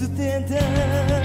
70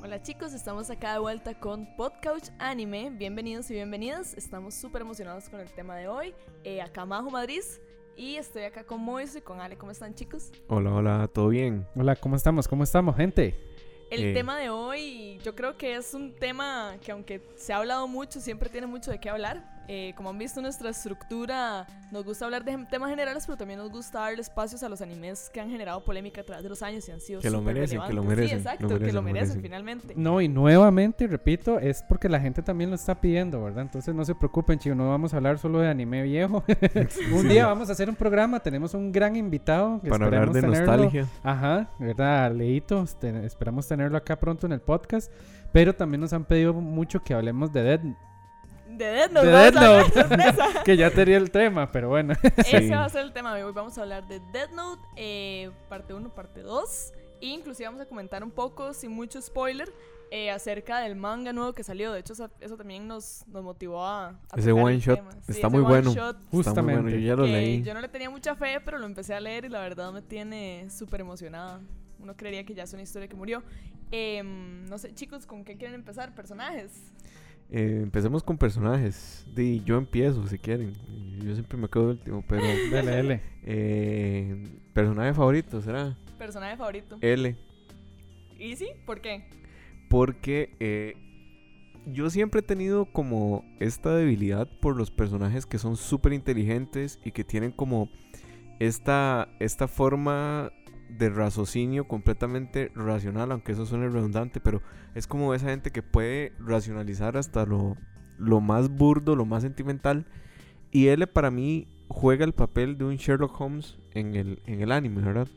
Hola chicos, estamos acá de vuelta con Podcouch Anime. Bienvenidos y bienvenidas. Estamos súper emocionados con el tema de hoy. Eh, acá Majo Madrid y estoy acá con Moiso y con Ale. ¿Cómo están chicos? Hola, hola, ¿todo bien? Hola, ¿cómo estamos? ¿Cómo estamos, gente? El Eh. tema de hoy yo creo que es un tema que aunque se ha hablado mucho, siempre tiene mucho de qué hablar. Eh, como han visto nuestra estructura, nos gusta hablar de temas generales, pero también nos gusta darle espacios a los animes que han generado polémica a través de los años y han sido Que lo merecen, que lo relevantes. merecen, Sí, exacto, lo que merecen, lo lo merecen, merecen. finalmente. No, y nuevamente, repito, es porque la gente también lo está pidiendo, ¿verdad? Entonces no se preocupen, chicos, no vamos a hablar solo de anime viejo. un día vamos a hacer un programa, tenemos un gran invitado que Para hablar de tenerlo- nostalgia. Ajá, ¿verdad? Leito, este, esperamos tenerlo acá pronto en el podcast. Pero también nos han pedido mucho que hablemos de Dead, De Death Note, de Death Note, que ya tenía el tema, pero bueno. Ese va a ser el tema de hoy. Vamos a hablar de Death Note, eh, parte 1, parte 2. E inclusive vamos a comentar un poco, sin mucho spoiler, eh, acerca del manga nuevo que salió. De hecho, eso, eso también nos, nos motivó a... a Ese one shot está ese muy one bueno. shot Está muy bueno, Justamente. yo ya lo leí. yo no le tenía mucha fe, pero lo empecé a leer y la verdad me tiene súper emocionada. Uno creería que ya es una historia que murió. Em, no sé, chicos, ¿con qué quieren empezar? ¿Personajes? Eh, empecemos con personajes. Di, yo empiezo si quieren. Yo siempre me quedo de último, pero. Dale, dale. eh, personaje favorito será ¿Personaje favorito? L. ¿Y sí? ¿Por qué? Porque eh, yo siempre he tenido como esta debilidad por los personajes que son súper inteligentes y que tienen como esta, esta forma de raciocinio completamente racional, aunque eso suene redundante, pero es como esa gente que puede racionalizar hasta lo, lo más burdo, lo más sentimental. Y él para mí juega el papel de un Sherlock Holmes en el, en el anime, ¿verdad?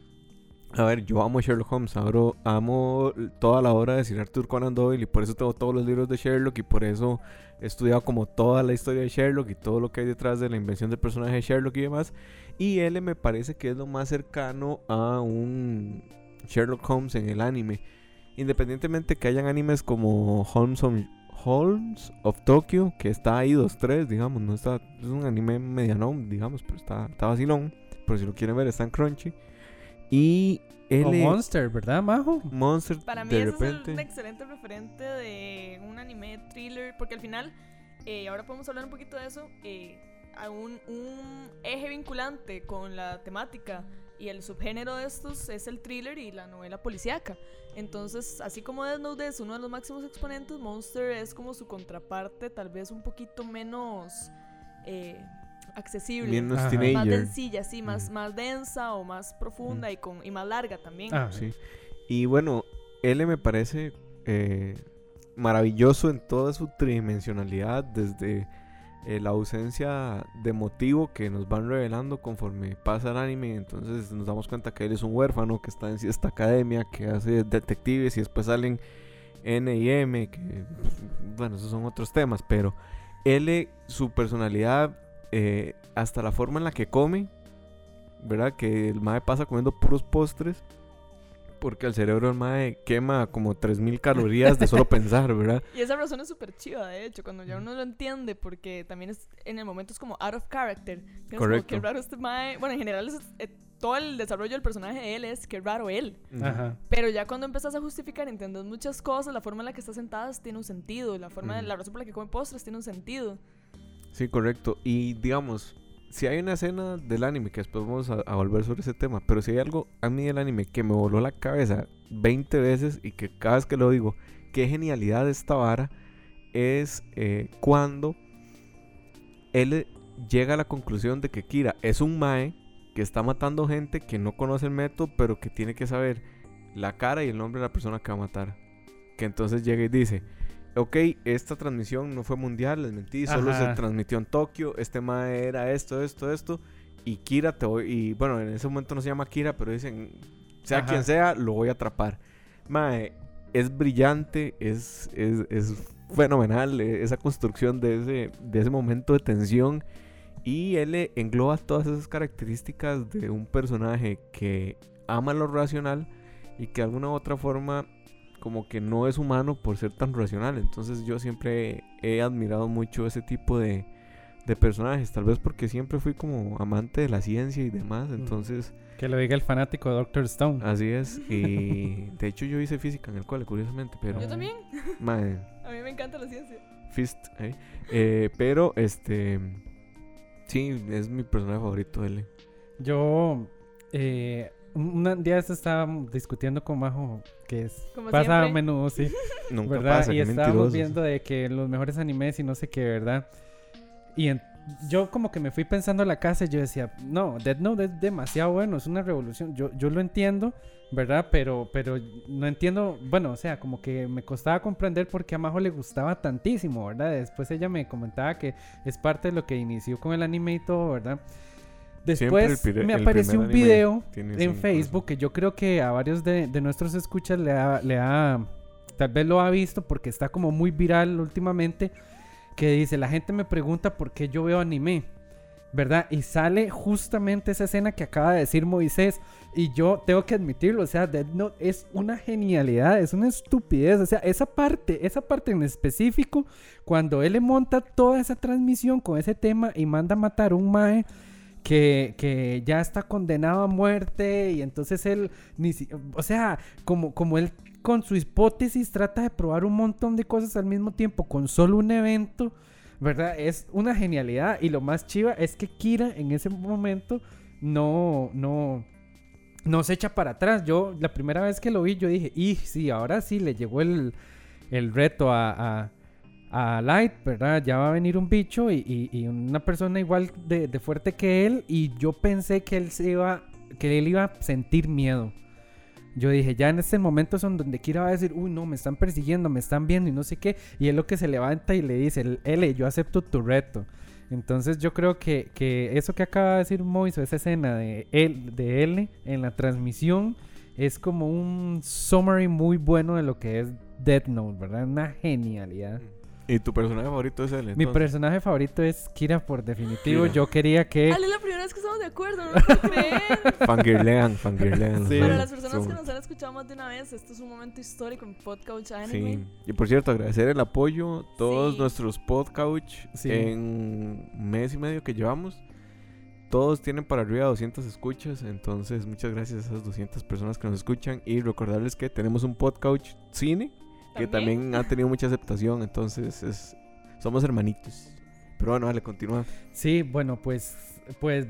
A ver, yo amo Sherlock Holmes, abro- amo toda la obra de Sir Arthur Conan Doyle y por eso tengo todos los libros de Sherlock y por eso he estudiado como toda la historia de Sherlock y todo lo que hay detrás de la invención del personaje de Sherlock y demás. Y él me parece que es lo más cercano a un Sherlock Holmes en el anime. Independientemente que hayan animes como Holmes of, Holmes of Tokyo, que está ahí 2-3, digamos, no está, es un anime medianón, digamos, pero está, está vacilón. Por si lo quieren ver, está en Crunchy. Y O Monster, ¿verdad, Majo? Monster Para mí de ese repente. es un excelente referente de un anime thriller, porque al final eh, ahora podemos hablar un poquito de eso, eh, a un, un eje vinculante con la temática y el subgénero de estos es el thriller y la novela policíaca. Entonces, así como Death Note es uno de los máximos exponentes, Monster es como su contraparte, tal vez un poquito menos eh, accesible. Menos Ajá. más densilla, sí, más, más densa o más profunda y, con, y más larga también. Ah, Sí. Y bueno, L me parece eh, maravilloso en toda su tridimensionalidad, desde eh, la ausencia de motivo que nos van revelando conforme pasa el anime. Entonces nos damos cuenta que él es un huérfano que está en esta academia, que hace detectives y después salen N y M, que bueno, esos son otros temas, pero L, su personalidad, eh, hasta la forma en la que come, ¿verdad? Que el mae pasa comiendo puros postres. Porque el cerebro del mae quema como 3000 calorías de solo pensar, ¿verdad? Y esa razón es súper chiva, de hecho, cuando ya uno lo entiende, porque también es, en el momento es como out of character. Tienes como, Correcto. qué raro este mae. Bueno, en general, es, eh, todo el desarrollo del personaje de él es qué raro él. Ajá. Pero ya cuando empezás a justificar, entiendes muchas cosas, la forma en la que está sentada tiene un sentido, la forma, de, Ujú. la razón por la que come postres tiene un sentido. Sí, correcto. Y digamos, si hay una escena del anime, que después vamos a, volver sobre ese tema, pero si hay algo a mí del anime que me voló la cabeza 20 veces y que cada vez que lo digo, qué genialidad esta vara, es eh, cuando él llega a la conclusión de que Kira es un mae que está matando gente que no conoce el método, pero que tiene que saber la cara y el nombre de la persona que va a matar. Que entonces llega y dice, ok, esta transmisión no fue mundial, les mentí, solo Ajá. se transmitió en Tokio, este mae era esto, esto, esto, y Kira te voy, y bueno, en ese momento no se llama Kira, pero dicen, sea Ajá. quien sea, lo voy a atrapar. Mae, es brillante, es, es, es fenomenal eh, esa construcción de ese, de ese momento de tensión. Y él engloba todas esas características de un personaje que ama lo racional y que de alguna u otra forma como que no es humano por ser tan racional. Entonces yo siempre he admirado mucho ese tipo de, de personajes. Tal vez porque siempre fui como amante de la ciencia y demás. Entonces Que lo diga el fanático de Doctor Stone. así es. Y de hecho yo hice física en el cole, curiosamente. Pero, Yo también, mae, a mí me encanta la ciencia. Fist. ¿eh? Eh, pero este... Sí, es mi personaje favorito, L. Yo, eh, un día se estaba discutiendo con Majo, que es, Como pasa a siempre. menudo, sí, Nunca ¿verdad? pasa, y qué estábamos mentirosos. viendo de que los mejores animes y no sé qué, ¿verdad? Y en- yo como que me fui pensando a la casa y yo decía, no, Dead Note es demasiado bueno, es una revolución. Yo, yo lo entiendo, ¿verdad? Pero, pero no entiendo, bueno, o sea, como que me costaba comprender por qué a Majo le gustaba tantísimo, ¿verdad? Después ella me comentaba que es parte de lo que inició con el anime y todo, ¿verdad? Después me apareció un video en Facebook que yo creo que a varios de, de nuestros escuchas le ha, le ha, tal vez lo ha visto porque está como muy viral últimamente, que dice, la gente me pregunta por qué yo veo anime, ¿verdad? Y sale justamente esa escena que acaba de decir Moisés y yo tengo que admitirlo, o sea, Death Note es una genialidad, es una estupidez, o sea, esa parte, esa parte en específico, cuando él le monta toda esa transmisión con ese tema y manda a matar a un mae que, que ya está condenado a muerte y entonces él, ni si- o sea, como, como él con su hipótesis trata de probar un montón de cosas al mismo tiempo con solo un evento, ¿verdad? Es una genialidad y lo más chiva es que Kira en ese momento no, no, no se echa para atrás. Yo la primera vez que lo vi yo dije, y sí, ahora sí le llegó el, el reto a, a, a Light, ¿verdad? Ya va a venir un bicho y, y- y una persona igual de, de fuerte que él y yo pensé que él se iba, que él iba a sentir miedo. Yo dije, ya en este momento son donde Kira va a decir, uy, no, me están persiguiendo, me están viendo y no sé qué. Y él lo que se levanta y le dice, L, yo acepto tu reto. Entonces yo creo que, que eso que acaba de decir Moiso, esa escena de él, de L en la transmisión, es como un summary muy bueno de lo que es Death Note, ¿verdad? Una genialidad. ¿Y tu personaje favorito es él? Mi personaje favorito es Kira por definitivo. Kira. Yo quería que... Ale, es la primera vez que estamos de acuerdo, no lo puedo creer. Fangirlean, fangirlean. Sí. Para las personas que nos han escuchado más de una vez, esto es un momento histórico en Podcast Sí. Anime. Y por cierto, agradecer el apoyo, todos Sí. nuestros podcouch Sí. en mes y medio que llevamos. Todos tienen para arriba 200 escuchas, entonces muchas gracias a esas 200 personas que nos escuchan y recordarles que tenemos un podcouch cine que también ha tenido mucha aceptación, entonces es Somos hermanitos. Pero bueno, dale, continúa. Sí, bueno, pues, pues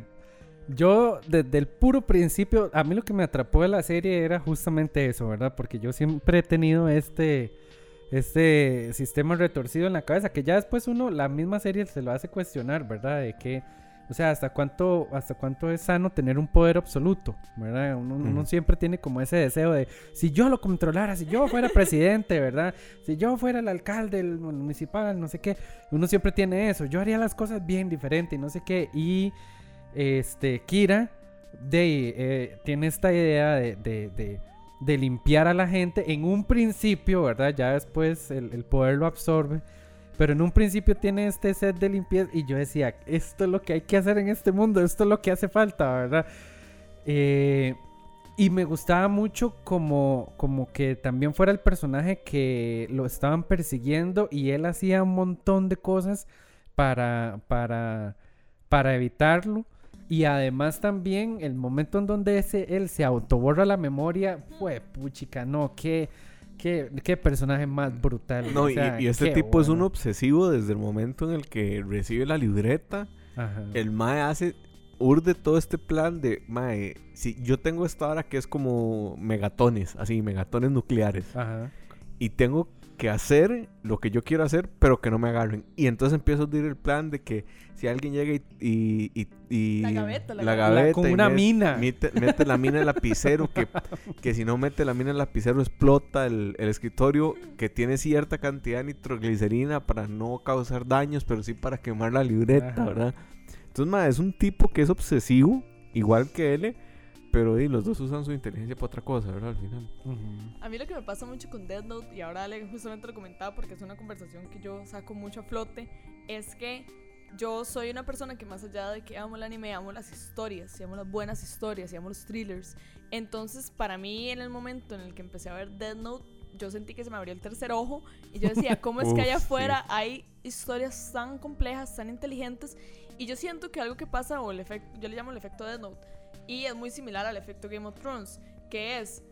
yo desde el puro principio, a mí lo que me atrapó de la serie era justamente eso, ¿verdad? Porque yo siempre he tenido este, este sistema retorcido en la cabeza, que ya después uno, la misma serie se lo hace cuestionar, ¿verdad? De que, o sea, hasta cuánto, hasta cuánto es sano tener un poder absoluto, ¿verdad? Uno, siempre tiene como ese deseo de, si yo lo controlara, si yo fuera presidente, ¿verdad? Si yo fuera el alcalde el municipal, no sé qué, uno siempre tiene eso, yo haría las cosas bien diferente y no sé qué, y este, Kira de, eh, tiene esta idea de, de- de- de limpiar a la gente en un principio, ¿verdad? Ya después el, el poder lo absorbe. Pero en un principio tiene este set de limpieza y yo decía, esto es lo que hay que hacer en este mundo, esto es lo que hace falta, ¿verdad? Eh, y me gustaba mucho como, como que también fuera el personaje que lo estaban persiguiendo y él hacía un montón de cosas para, para, para evitarlo. Y además también el momento en donde ese, él se autoborra la memoria, fue puchica, no, qué, qué, qué personaje más brutal. No, o y, sea, y este tipo es un obsesivo desde el momento en el que recibe la libreta. Ajá. El Mae hace, urde todo este plan de, Mae, si yo tengo esta hora que es como megatones, así, megatones nucleares. Ajá. Y tengo que hacer lo que yo quiero hacer, pero que no me agarren. Y entonces empiezo a decir el plan de que si alguien llega y... y, y- y- La gaveta, la la gaveta. gaveta con y una met- mina. Mete, mete la mina en el lapicero, que, que si no mete la mina en el lapicero explota el, el escritorio, que tiene cierta cantidad de nitroglicerina para no causar daños, pero sí para quemar la libreta, Ajá. ¿verdad? Entonces, ma, es un tipo que es obsesivo, igual que él, pero y, los dos usan su inteligencia para otra cosa, ¿verdad? Al final. Ujú. A mí lo que me pasa mucho con Death Note, y ahora Ale justamente lo comentaba porque es una conversación que yo saco mucho a flote, es que yo soy una persona que más allá de que amo el anime, amo las historias, y amo las buenas historias, y amo los thrillers. Entonces, para mí, en el momento en el que empecé a ver Death Note, yo sentí que se me abrió el tercer ojo y yo decía, ¿cómo es que allá sí. afuera hay historias tan complejas, tan inteligentes? Y yo siento que algo que pasa, o el efecto, yo le llamo el efecto Death Note, y es muy similar al efecto Game of Thrones, que es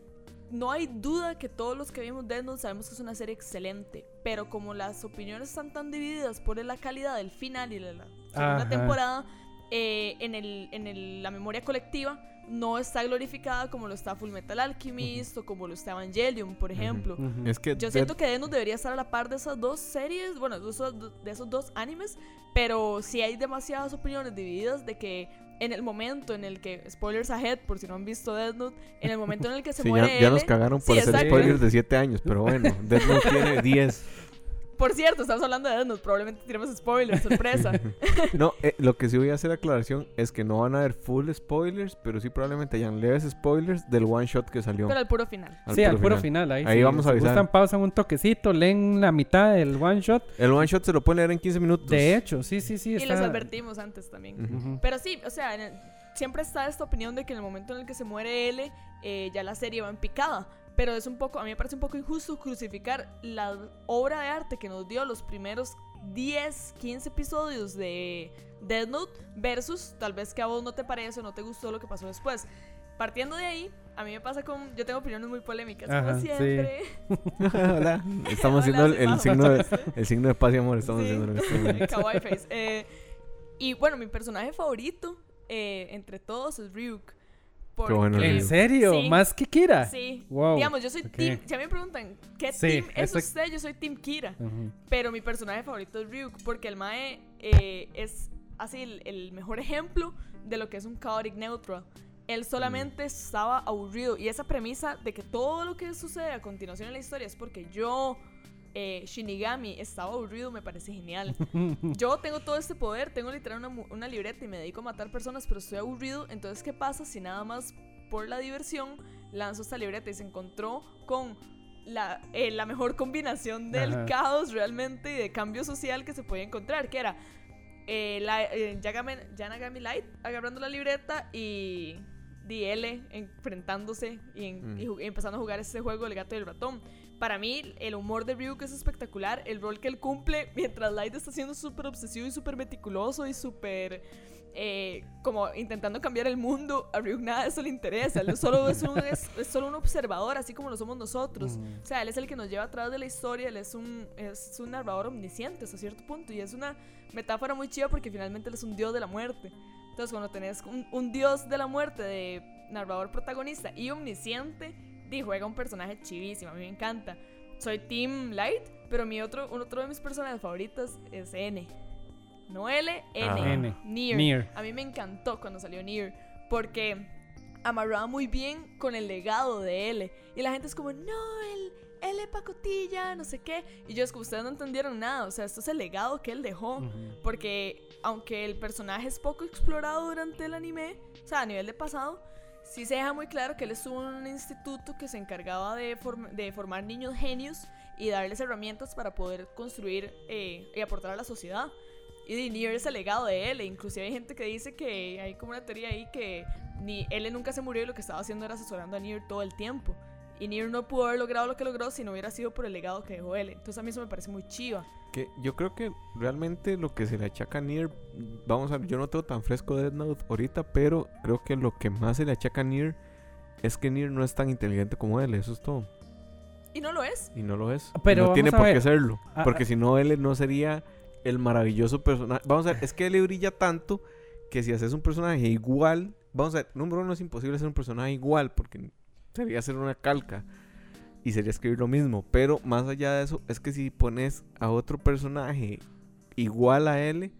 no hay duda que todos los que vimos Death Note sabemos que es una serie excelente, pero como las opiniones están tan divididas por la calidad del final y de la segunda Ajá. temporada, eh, en, el, en el- la memoria colectiva no está glorificada como lo está Full Metal Alchemist o como lo está Evangelion, por ejemplo. Ujú. Es que Yo siento que Death Note debería estar a la par de esas dos series, bueno, de esos, de esos dos animes, pero sí hay demasiadas opiniones divididas de que en el momento en el que, spoilers ahead, por si no han visto Death Note, en el momento en el que se Sí, muere ya, ya L, nos cagaron por Sí, hacer exacto. spoilers de 7 años, pero bueno, Death Note tiene 10. Por cierto, estamos hablando de Note, probablemente tiremos spoilers, sorpresa. No, eh, lo que sí voy a hacer aclaración es que no van a haber full spoilers, pero sí probablemente hayan leves spoilers del one shot que salió. pero al puro final. al sí, al puro puro final. ahí, Ahí sí, vamos a si avisar. gustan, pausan un toquecito, leen la mitad del one shot. El one shot se lo pueden leer en 15 minutos. De hecho, sí, sí, sí. Y está- les advertimos antes también. Pero sí, o sea, en el- siempre está esta opinión de que en el momento en el que se muere L, eh, ya la serie va en picada. Pero es un poco, a mí me parece un poco injusto crucificar la obra de arte que nos dio los primeros 10, 15 episodios de Death Note versus tal vez que a vos no te parece o no te gustó lo que pasó después. Partiendo de ahí, a mí me pasa con. Yo tengo opiniones muy polémicas, Ajá, como sí. siempre. Hola. Estamos haciendo el, signo de, el signo de paz y amor. Estamos Sí. haciendo en momento. Kawaii face. Eh, y bueno, mi personaje favorito eh, entre todos es Ryuk. Porque, bueno, ¿En serio? Sí. ¿Más que Kira? Sí. Wow. Digamos, yo soy ok. team. Si a mí me preguntan, ¿qué Sí, team es eso- usted? Yo soy Team Kira. Pero mi personaje favorito es Ryuk. Porque el Mae eh, es así el, el mejor ejemplo de lo que es un chaotic neutral. Él solamente estaba aburrido. Y esa premisa de que todo lo que sucede a continuación en la historia es porque yo, eh, Shinigami, estaba aburrido, me parece genial. Yo tengo todo este poder, tengo literal una, libreta y me dedico a matar personas, pero estoy aburrido. Entonces, ¿qué pasa si nada más por la diversión lanzo esta libreta y se encontró con la, eh, la mejor combinación del Ajá. caos realmente y de cambio social que se podía encontrar? Que era eh, la, eh, Yanagami Light agarrando la libreta y DL enfrentándose y, en- Mm. y empezando a jugar este juego El gato y el ratón. Para mí, el humor de Ryuk es espectacular. El rol que él cumple mientras Light está siendo súper obsesivo y súper meticuloso y súper. eh, como intentando cambiar el mundo, a Ryuk nada de eso le interesa. Él solo es, un, es, es solo un observador, así como lo somos nosotros. Mm. O sea, él es el que nos lleva atrás de la historia, él es un, es un narrador omnisciente hasta cierto punto. Y es una metáfora muy chida porque finalmente él es un dios de la muerte. Entonces, cuando tenés un, un dios de la muerte de narrador protagonista y omnisciente, di, juega un personaje chivísimo. A mí me encanta. Soy Team Light, pero mi otro, otro de mis personajes favoritos es N. No L, N. Ah. N. Nier. Nier. A mí me encantó cuando salió Nier. Porque amarraba muy bien con el legado de L. Y la gente es como, no, el L pacotilla, no sé qué. Y yo es que ustedes no entendieron nada. O sea, esto es el legado que él dejó. Porque aunque el personaje es poco explorado durante el anime, o sea, a nivel de pasado, sí se deja muy claro que él estuvo en un instituto que se encargaba de, de formar niños genios y darles herramientas para poder construir eh, y aportar a la sociedad. Y Nier es el legado de él. e Inclusive hay gente que dice que hay como una teoría ahí que ni él nunca se murió y lo que estaba haciendo era asesorando a Nier todo el tiempo. Y Nier no pudo haber logrado lo que logró si no hubiera sido por el legado que dejó él. Entonces a mí eso me parece muy chiva. Que yo creo que realmente lo que se le achaca a Nier, vamos a ver, yo no tengo tan fresco Death Note ahorita, pero creo que lo que más se le achaca a Nier es que Nier no es tan inteligente como él, eso es todo. Y no lo es. Y no lo es. Pero no tiene por qué serlo. Ah, porque ah. si no, él no sería el maravilloso personaje. Vamos a ver, es que él brilla tanto que si haces un personaje igual, vamos a ver, número uno es imposible hacer un personaje igual porque sería hacer una calca y sería escribir lo mismo. Pero más allá de eso, es que si pones a otro personaje igual a él,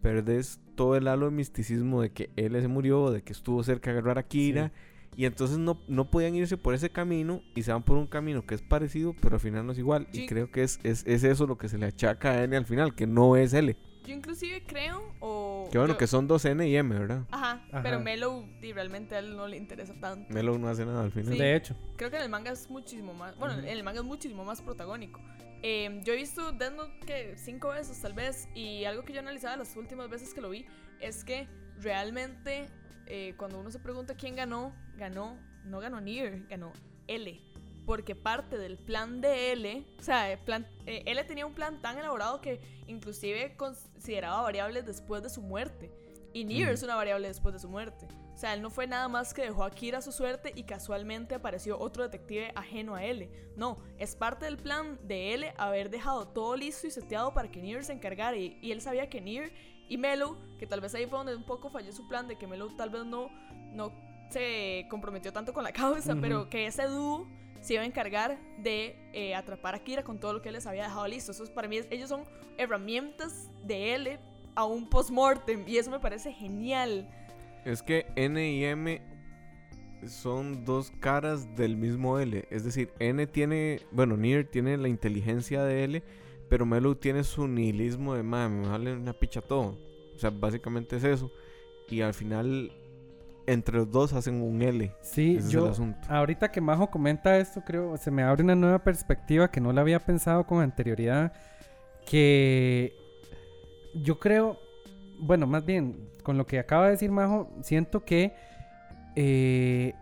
perdes todo el halo de misticismo de que él se murió, de que estuvo cerca de agarrar a Kira. Y entonces no, no podían irse por ese camino y se van por un camino que es parecido, pero al final no es igual. Sí. Y creo que es, es, es eso lo que se le achaca a N al final, que no es L. Yo inclusive creo o... Que bueno, yo- que son dos N y M, ¿verdad? Ajá, Ajá. pero Mellow di, realmente a él no le interesa tanto. Melo no hace nada al final. Sí. De hecho. Creo que en el manga es muchísimo más... Bueno, en el manga es muchísimo más protagónico. Eh, yo he visto Death Note que cinco veces tal vez y algo que yo analizaba las últimas veces que lo vi es que realmente eh, cuando uno se pregunta quién ganó, ganó, no ganó Nier, ganó L. Porque parte del plan de L, o sea, plan, eh, L tenía un plan tan elaborado que inclusive consideraba variables después de su muerte. Y Nier Ujú. es una variable después de su muerte. O sea, él no fue nada más que dejó a Kira su suerte y casualmente apareció otro detective ajeno a L. No, es parte del plan de L haber dejado todo listo y seteado para que Nier se encargara. Y, y él sabía que Nier y Melo, que tal vez ahí fue donde un poco falló su plan de que Melo tal vez no, no se comprometió tanto con la causa, Ujú. pero que ese dúo se iba a encargar de eh, atrapar a Kira con todo lo que él les había dejado listo. Eso es, para mí, ellos son herramientas de L a un post-mortem y eso me parece genial. Es que N y M son dos caras del mismo L. Es decir, N tiene, bueno, Nier tiene la inteligencia de L, pero Melo tiene su nihilismo de, mami, me vale una picha todo. O sea, básicamente es eso. Y al final, entre los dos hacen un L. Sí, Ese es yo el asunto. ahorita que Majo comenta esto, creo, se me abre una nueva perspectiva que no la había pensado con anterioridad, que yo creo, bueno, más bien, con lo que acaba de decir Majo, siento que eh,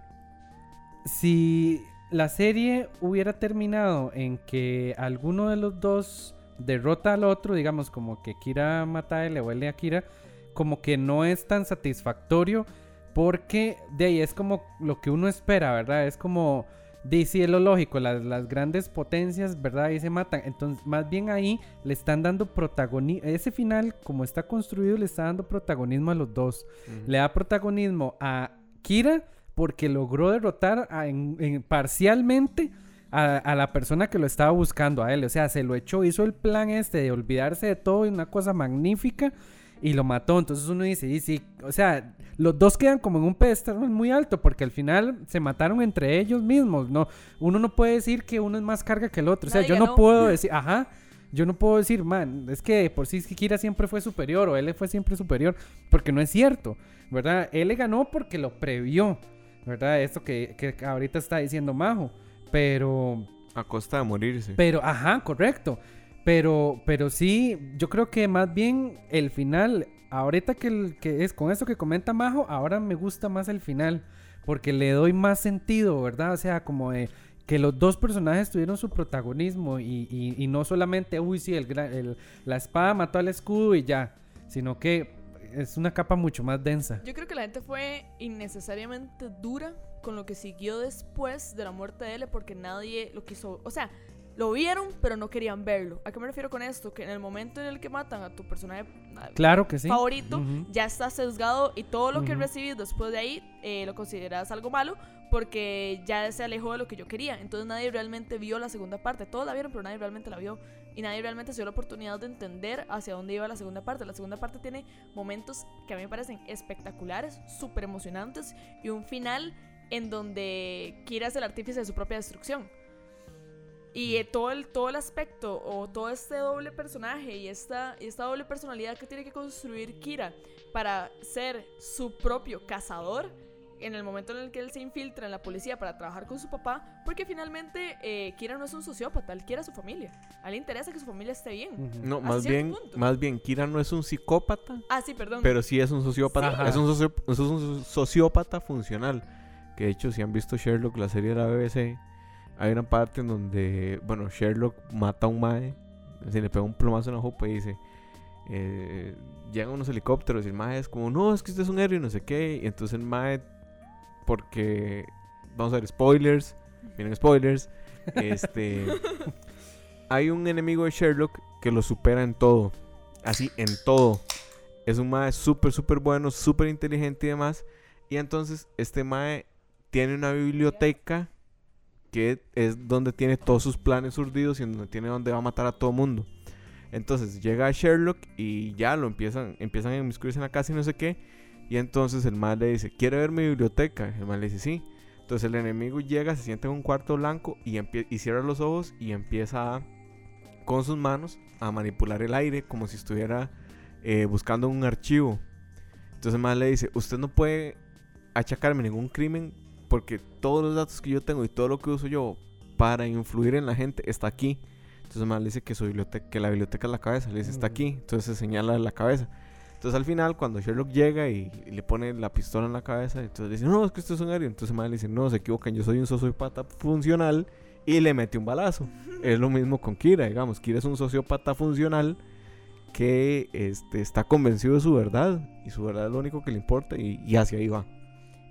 si la serie hubiera terminado en que alguno de los dos derrota al otro, digamos como que Kira mata a él o él a Kira, como que no es tan satisfactorio porque de ahí es como lo que uno espera, ¿verdad? Es como, de sí, es lo lógico, las, las grandes potencias, ¿verdad? Ahí se matan. Entonces, más bien ahí le están dando protagonismo, ese final, como está construido, le está dando protagonismo a los dos. Le da protagonismo a Kira porque logró derrotar a- en- en- parcialmente a, a la persona que lo estaba buscando a él. O sea, se lo echó, hizo el plan este de olvidarse de todo y una cosa magnífica y lo mató. Entonces uno dice, y sí, o sea, los dos quedan como en un pedestal muy alto porque al final se mataron entre ellos mismos. No, uno no puede decir que uno es más carga que el otro. O sea, Nadie yo no puedo decir, ajá. Yo no puedo decir, man, es que por sí es que Kira siempre fue superior o él fue siempre superior, porque no es cierto, ¿verdad? Él le ganó porque lo previó, ¿verdad? Esto que, que ahorita está diciendo Majo, pero, A costa de morirse. pero, ajá, correcto, pero, pero sí, yo creo que más bien el final, ahorita que, el- que es con eso que comenta Majo, ahora me gusta más el final, porque le doy más sentido, ¿verdad? O sea, como que los dos personajes tuvieron su protagonismo y, y- no solamente, uy, sí, el, el- la espada mató al escudo y ya, sino que es una capa mucho más densa. Yo creo que la gente fue innecesariamente dura con lo que siguió después de la muerte de él porque nadie lo quiso, o sea, lo vieron pero no querían verlo. ¿A qué me refiero con esto? Que en el momento en el que matan a tu personaje Claro que sí. favorito, Ujú. ya está sesgado y todo lo que Ujú. recibís después de ahí eh, lo consideras algo malo porque ya se alejó de lo que yo quería. Entonces nadie realmente vio la segunda parte. Todos la vieron, pero nadie realmente la vio. Y nadie realmente se dio la oportunidad de entender hacia dónde iba la segunda parte. La segunda parte tiene momentos que a mí me parecen espectaculares, súper emocionantes y un final en donde Kira es el artífice de su propia destrucción. Y eh, todo, el, todo el aspecto o todo este doble personaje y esta, y esta doble personalidad que tiene que construir Kira para ser su propio cazador en el momento en el que él se infiltra en la policía para trabajar con su papá, porque finalmente eh, Kira no es un sociópata, él quiere a su familia. A él le interesa que su familia esté bien. No, más bien, punto. más bien, Kira no es un psicópata, Ah, sí, perdón. pero sí es un sociópata. Es un, socio- es un sociópata funcional. Que de hecho, si han visto Sherlock, la serie de la BBC, hay una parte en donde, bueno, Sherlock mata a un mae, se le pega un plomazo en la jupa y dice, eh, llegan unos helicópteros y el mae es como, no, es que usted es un héroe y no sé qué. Y entonces el mae, porque, vamos a ver, spoilers, miren spoilers, este, hay un enemigo de Sherlock que lo supera en todo, así, en todo. Es un mae súper, súper bueno, súper inteligente y demás. Y entonces este mae tiene una biblioteca que es donde tiene todos sus planes urdidos y donde tiene donde va a matar a todo mundo. Entonces llega Sherlock y ya lo empiezan, empiezan a inmiscuirse en la casa y no sé qué. Y entonces el mae le dice, ¿quiere ver mi biblioteca? El mae le dice, sí. Entonces el enemigo llega, se sienta en un cuarto blanco y, y cierra los ojos y empieza con sus manos a manipular el aire como si estuviera eh, buscando un archivo. Entonces el mae le dice, usted no puede achacarme ningún crimen porque todos los datos que yo tengo y todo lo que uso yo para influir en la gente está aquí. Entonces mae le dice que, su biblioteca, que la biblioteca es la cabeza. Le dice, está Ujú. aquí. Entonces se señala la cabeza. Entonces al final, cuando Sherlock llega y, y le pone la pistola en la cabeza, entonces dice, no, es que usted es un ario. Entonces mae le dice, no, se equivocan, yo soy un sociópata funcional y le mete un balazo. es lo mismo con Kira, digamos. Kira es un sociópata funcional que este, está convencido de su verdad y su verdad es lo único que le importa y, y hacia ahí va.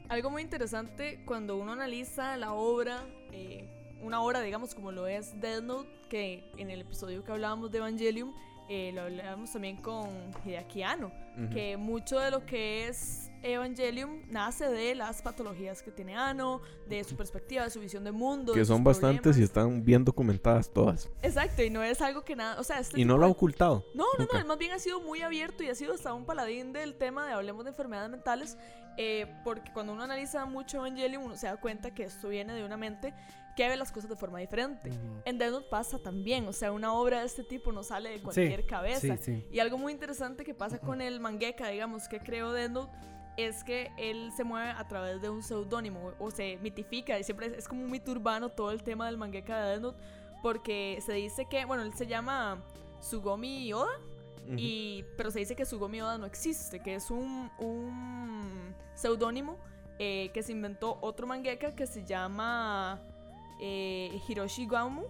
Algo muy interesante cuando uno analiza la obra, eh, una obra, digamos, como lo es Death Note, que en el episodio que hablábamos de Evangelium, eh, lo hablábamos también con Hideaki Anno, que mucho de lo que es Evangelium nace de las patologías que tiene Anno, de su perspectiva, de su visión de mundo. que de son bastantes y están bien documentadas todas. Exacto, y no es algo que nada, o sea, este Y no lo ha ocultado. no, no, Nunca. no, él más bien ha sido muy abierto y ha sido hasta un paladín del tema de hablemos de enfermedades mentales, eh, porque cuando uno analiza mucho Evangelion uno se da cuenta que esto viene de una mente que ve las cosas de forma diferente. Ujú. En Death Note pasa también, o sea, una obra de este tipo no sale de cualquier cabeza. Sí, sí. Y algo muy interesante que pasa con el mangaka, digamos, que creó Death Note, es que él se mueve a través de un seudónimo o se mitifica y siempre es, es como un mito urbano todo el tema del mangaka de Death Note porque se dice que, bueno, él se llama Sugomi Oda, y, pero se dice que Sugomi Oda no existe, que es un, un seudónimo eh, que se inventó otro mangaka que se llama eh, Hiroshi Gaumu.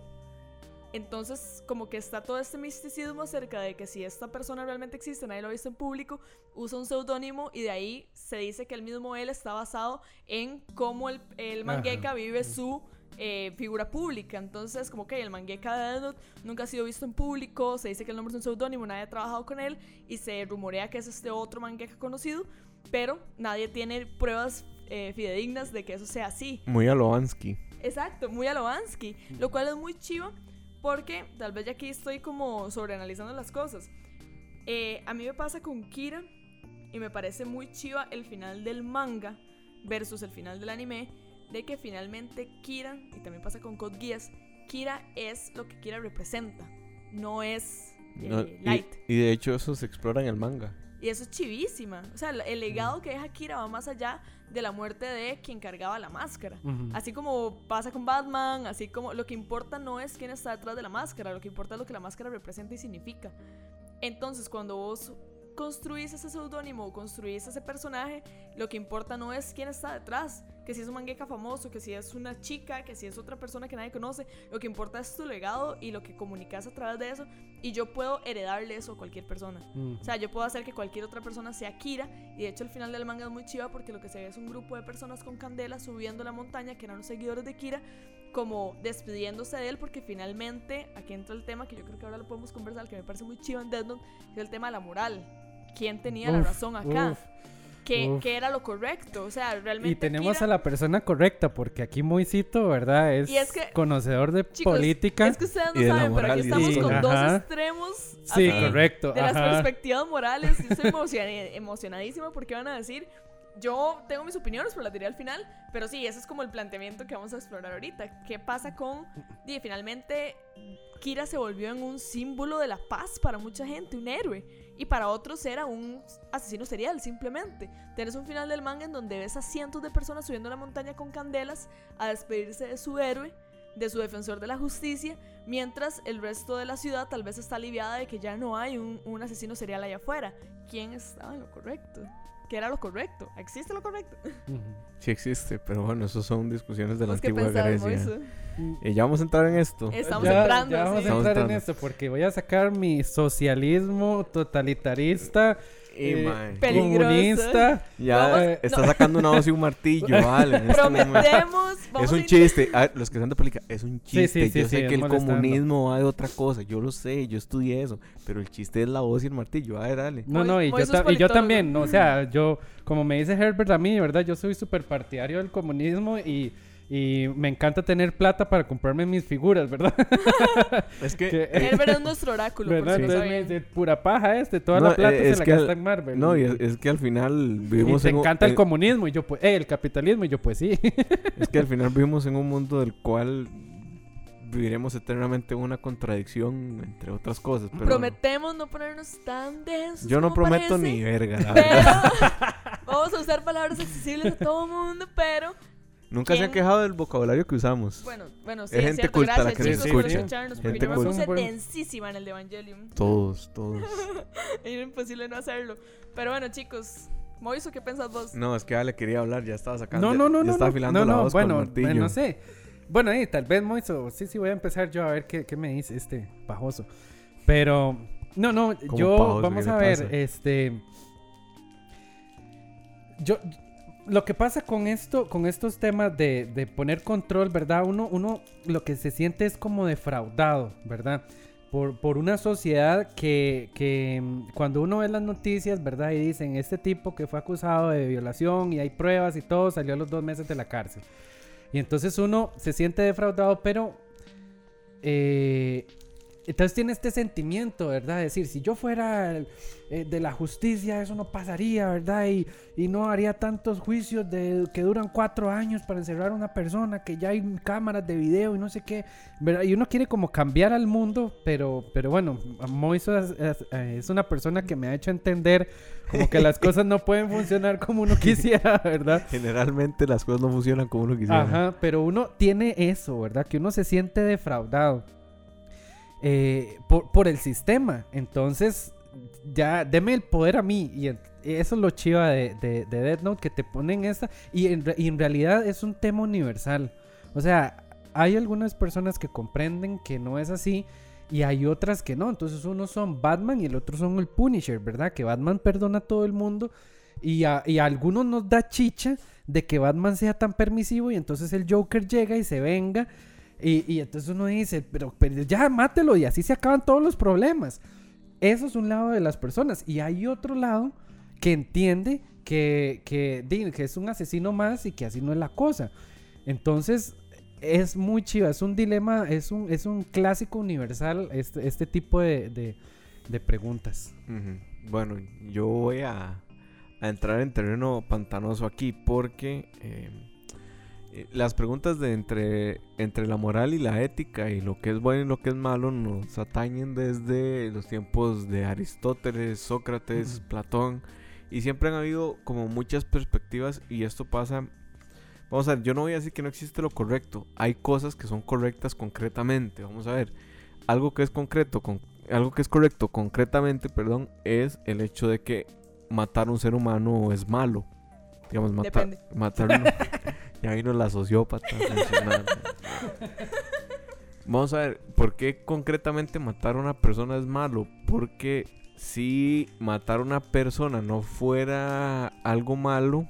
Entonces, como que está todo este misticismo acerca de que si esta persona realmente existe, nadie lo ha visto en público, usa un seudónimo y de ahí se dice que el mismo él está basado en cómo el, Ajá. vive su eh, figura pública. Entonces, como que el mangaka de nunca ha sido visto en público, se dice que el nombre es un seudónimo, nadie ha trabajado con él y se rumorea que es este otro mangaka conocido, pero nadie tiene pruebas eh, fidedignas de que eso sea así. Muy a. Exacto, muy a lo cual es muy chivo porque tal vez ya aquí estoy como sobreanalizando las cosas. Eh, a mí me pasa con Kira y me parece muy chiva el final del manga versus el final del anime de que finalmente Kira, y también pasa con Code Geass, Kira es lo que Kira representa, no es eh, No, y- Light. y, de hecho eso se explora en el manga. Y eso es chivísima. O sea, el legado que deja Kira va más allá de la muerte de quien cargaba la máscara. Así como pasa con Batman, así como lo que importa no es quién está detrás de la máscara, lo que importa es lo que la máscara representa y significa. Entonces, cuando vos construís ese seudónimo o construís ese personaje, lo que importa no es quién está detrás, que si es un mangaka famoso, que si es una chica, que si es otra persona que nadie conoce. Lo que importa es tu legado y lo que comunicas a través de eso. Y yo puedo heredarle eso a cualquier persona. Mm. O sea, yo puedo hacer que cualquier otra persona sea Kira. Y de hecho, el final del manga es muy chiva porque lo que se ve es un grupo de personas con candela subiendo la montaña que eran los seguidores de Kira, como despidiéndose de él porque finalmente aquí entra el tema que yo creo que ahora lo podemos conversar, que me parece muy chivo en Death Note, que es el tema de la moral. ¿Quién tenía la Uf, razón acá? uf. ¿Qué, uf. qué era lo correcto? O sea, realmente. Y tenemos Kira- a la persona correcta, porque aquí Moisito, ¿verdad? Es, Y es que- conocedor de Chicos, política. Es que ustedes no Y saben, pero moral aquí y estamos con Ajá. dos extremos. Sí, así, correcto. De las ajá. perspectivas morales. Yo estoy emociona- emocionadísima porque van a decir. Yo tengo mis opiniones, pero las diré al final. Pero sí, ese es como el planteamiento que vamos a explorar ahorita. ¿Qué pasa con. di, finalmente, Kira se volvió en un símbolo de la paz para mucha gente, un héroe. Y para otros era un asesino serial, simplemente. Tienes un final del manga en donde ves a cientos de personas subiendo la montaña con candelas a despedirse de su héroe, de su defensor de la justicia, mientras el resto de la ciudad tal vez está aliviada de que ya no hay un, un asesino serial allá afuera. ¿Quién estaba en lo correcto? ¿Qué era lo correcto? ¿Existe lo correcto? Sí existe, pero bueno, eso son discusiones de la ¿Vos qué antigua Grecia. Moiso? Y ya vamos a entrar en esto. Estamos ya, entrando. ya vamos sí. a entrar en esto porque voy a sacar mi socialismo totalitarista, eh, mae, Peligroso. comunista. ya Vamos- eh, está sacando una voz y un martillo, vale. este momento. Prometemos. vamos Es un chiste. A ver, los que sean de política, es un chiste. sí, sí, yo sí, sé que el molestando. comunismo va de otra cosa. Yo lo sé, yo estudié eso. Pero el chiste es la voz y el martillo. A ver, dale. No, no, y yo, ta- y también, no, o sea, yo, como me dice Herbert a mí, ¿verdad? Yo soy súper partidario del comunismo y, y me encanta tener plata para comprarme mis figuras, ¿verdad? Es que. Que- Herbert es nuestro oráculo, por ¿Verdad? no Entonces me sabían. dice, pura paja este, toda No, la plata eh, se es la gasta en Marvel. No, y es, es que al final Y vivimos te en un- encanta el eh, comunismo y yo pues, eh, el capitalismo y yo pues sí. Es que al final vivimos en un mundo del cual viviremos eternamente una contradicción, entre otras cosas. Pero Prometemos no ponernos tan densos. yo no prometo parece, ni verga, la verdad. Pero vamos a usar palabras accesibles a todo mundo, pero Nunca se han ¿Quién? quejado del vocabulario que usamos. bueno, bueno, sí, Es es, gente cierto, culta la gracias que nos chicos por escucha. escucharnos, porque Gente yo me culta. puse Son buen- densísima en el de Evangelium. Todos, todos. Era imposible no hacerlo. Pero bueno, chicos, Moiso, ¿qué pensás vos? No, es que Ale quería hablar, ya estaba sacando. No, no, no, ya no. estaba no, afilando no, la no, voz bueno, con el martillo. bueno, no sé. Bueno, ahí tal vez Moiso, sí, sí, voy a empezar yo a ver qué, qué me dice este pajoso. Pero, no, no, ¿Cómo yo, pajoso? vamos ¿Qué a le ver, pasa? este... Yo, lo que pasa con esto, con estos temas de, de poner control, ¿verdad? Uno, uno lo que se siente es como defraudado, ¿verdad? Por, por una sociedad que, que mm, cuando uno ve las noticias, ¿verdad? Y dicen, este tipo que fue acusado de violación y hay pruebas y todo, salió a los dos meses de la cárcel. Y entonces uno se siente defraudado, pero... eh, entonces tiene este sentimiento, ¿verdad? De decir, si yo fuera el- eh, de la justicia, eso no pasaría, ¿verdad? Y, y no haría tantos juicios de, que duran cuatro años para encerrar a una persona, que ya hay cámaras de video y no sé qué, ¿verdad? Y uno quiere como cambiar al mundo, pero, pero bueno, Moiso es, es- es una persona que me ha hecho entender como que las cosas no pueden funcionar como uno quisiera, ¿verdad? Generalmente las cosas no funcionan como uno quisiera. Ajá, pero uno tiene eso, ¿verdad? Que uno se siente defraudado eh, por, el sistema. Entonces, ya, deme el poder a mí. Y eso es lo chiva de, de, Note, que te ponen esta. Y en, re- y en realidad es un tema universal. O sea, hay algunas personas que comprenden que no es así. Y hay otras que no. Entonces, unos son Batman y el otro son el Punisher, ¿verdad? Que Batman perdona a todo el mundo. Y a, y a algunos nos da chicha de que Batman sea tan permisivo y entonces el Joker llega y se venga. Y, y entonces uno dice, pero, ya mátelo y así se acaban todos los problemas. Eso es un lado de las personas. Y hay otro lado que entiende que, que, que es un asesino más y que así no es la cosa. Entonces es muy chiva, es un dilema, es un, es un clásico universal este, este tipo de, de- preguntas. Bueno, yo voy a, entrar en terreno pantanoso aquí porque eh, las preguntas de entre, entre la moral y la ética y lo que es bueno y lo que es malo nos atañen desde los tiempos de Aristóteles, Sócrates. Platón y siempre han habido como muchas perspectivas y esto pasa... Vamos a ver, yo no voy a decir que no existe lo correcto. Hay cosas que son correctas concretamente. Vamos a ver. Algo que es concreto, con, algo que es correcto concretamente, perdón, es el hecho de que matar a un ser humano es malo. Digamos, matar un- Ya vino la sociópata. Vamos a ver, ¿por qué concretamente matar a una persona es malo? Porque si matar a una persona no fuera algo malo,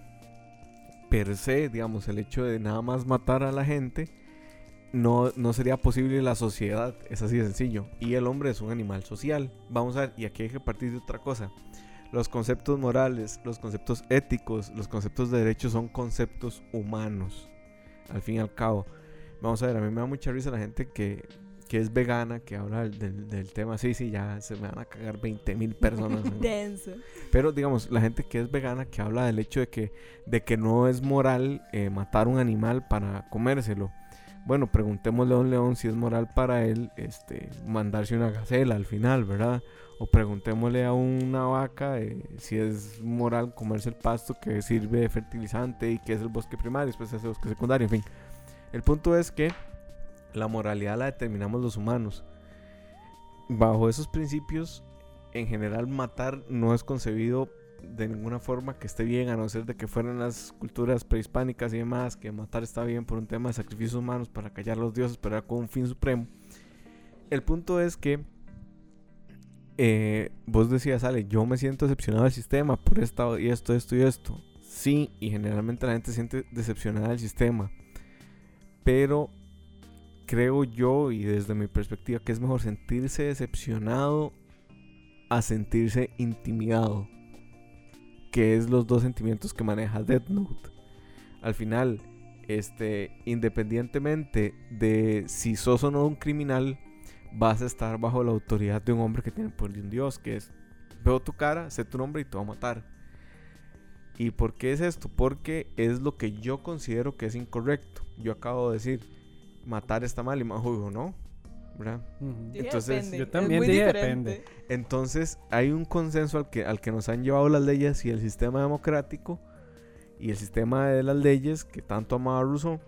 per se, digamos, el hecho de nada más matar a la gente, no, no sería posible la sociedad. Es así de sencillo. Y el hombre es un animal social. Vamos a ver, y aquí hay que partir de otra cosa. Los conceptos morales, los conceptos éticos, los conceptos de derechos son conceptos humanos. Al fin y al cabo. Vamos a ver, a mí me da mucha risa la gente que, que es vegana, que habla del- del, del tema. Sí, sí, ya se me van a cagar 20 mil personas. ¿no? Denso. Pero digamos, la gente que es vegana, que habla del hecho de que, de que no es moral eh, matar un animal para comérselo. Bueno, preguntémosle a un león si es moral para él este, mandarse una gacela al final, ¿verdad? O preguntémosle a una vaca eh, si es moral comerse el pasto que sirve de fertilizante y que es el bosque primario, después es el bosque secundario, en fin. El punto es que la moralidad la determinamos los humanos. Bajo esos principios, en general matar no es concebido de ninguna forma que esté bien, a no ser de que fueran las culturas prehispánicas y demás, que matar está bien por un tema de sacrificios humanos para callar a los dioses, pero era con un fin supremo. El punto es que eh, vos decías, Ale, yo me siento decepcionado del sistema por esto y esto, esto y esto. Sí, y generalmente la gente siente decepcionada del sistema. Pero creo yo, y desde mi perspectiva, que es mejor sentirse decepcionado a sentirse intimidado. Que es los dos sentimientos que maneja Death Note. Al final, este, independientemente de si sos o no un criminal, vas a estar bajo la autoridad de un hombre que tiene el poder de un dios, que es, veo tu cara, sé tu nombre y te voy a matar. ¿Y por qué es esto? Porque es lo que yo considero que es incorrecto. Yo acabo de decir, matar está mal y Majo dijo, no, Entonces, depende, yo también dije depende. Entonces hay un consenso al que, al que nos han llevado las leyes y el sistema democrático y el sistema de las leyes que tanto amaba Rousseau,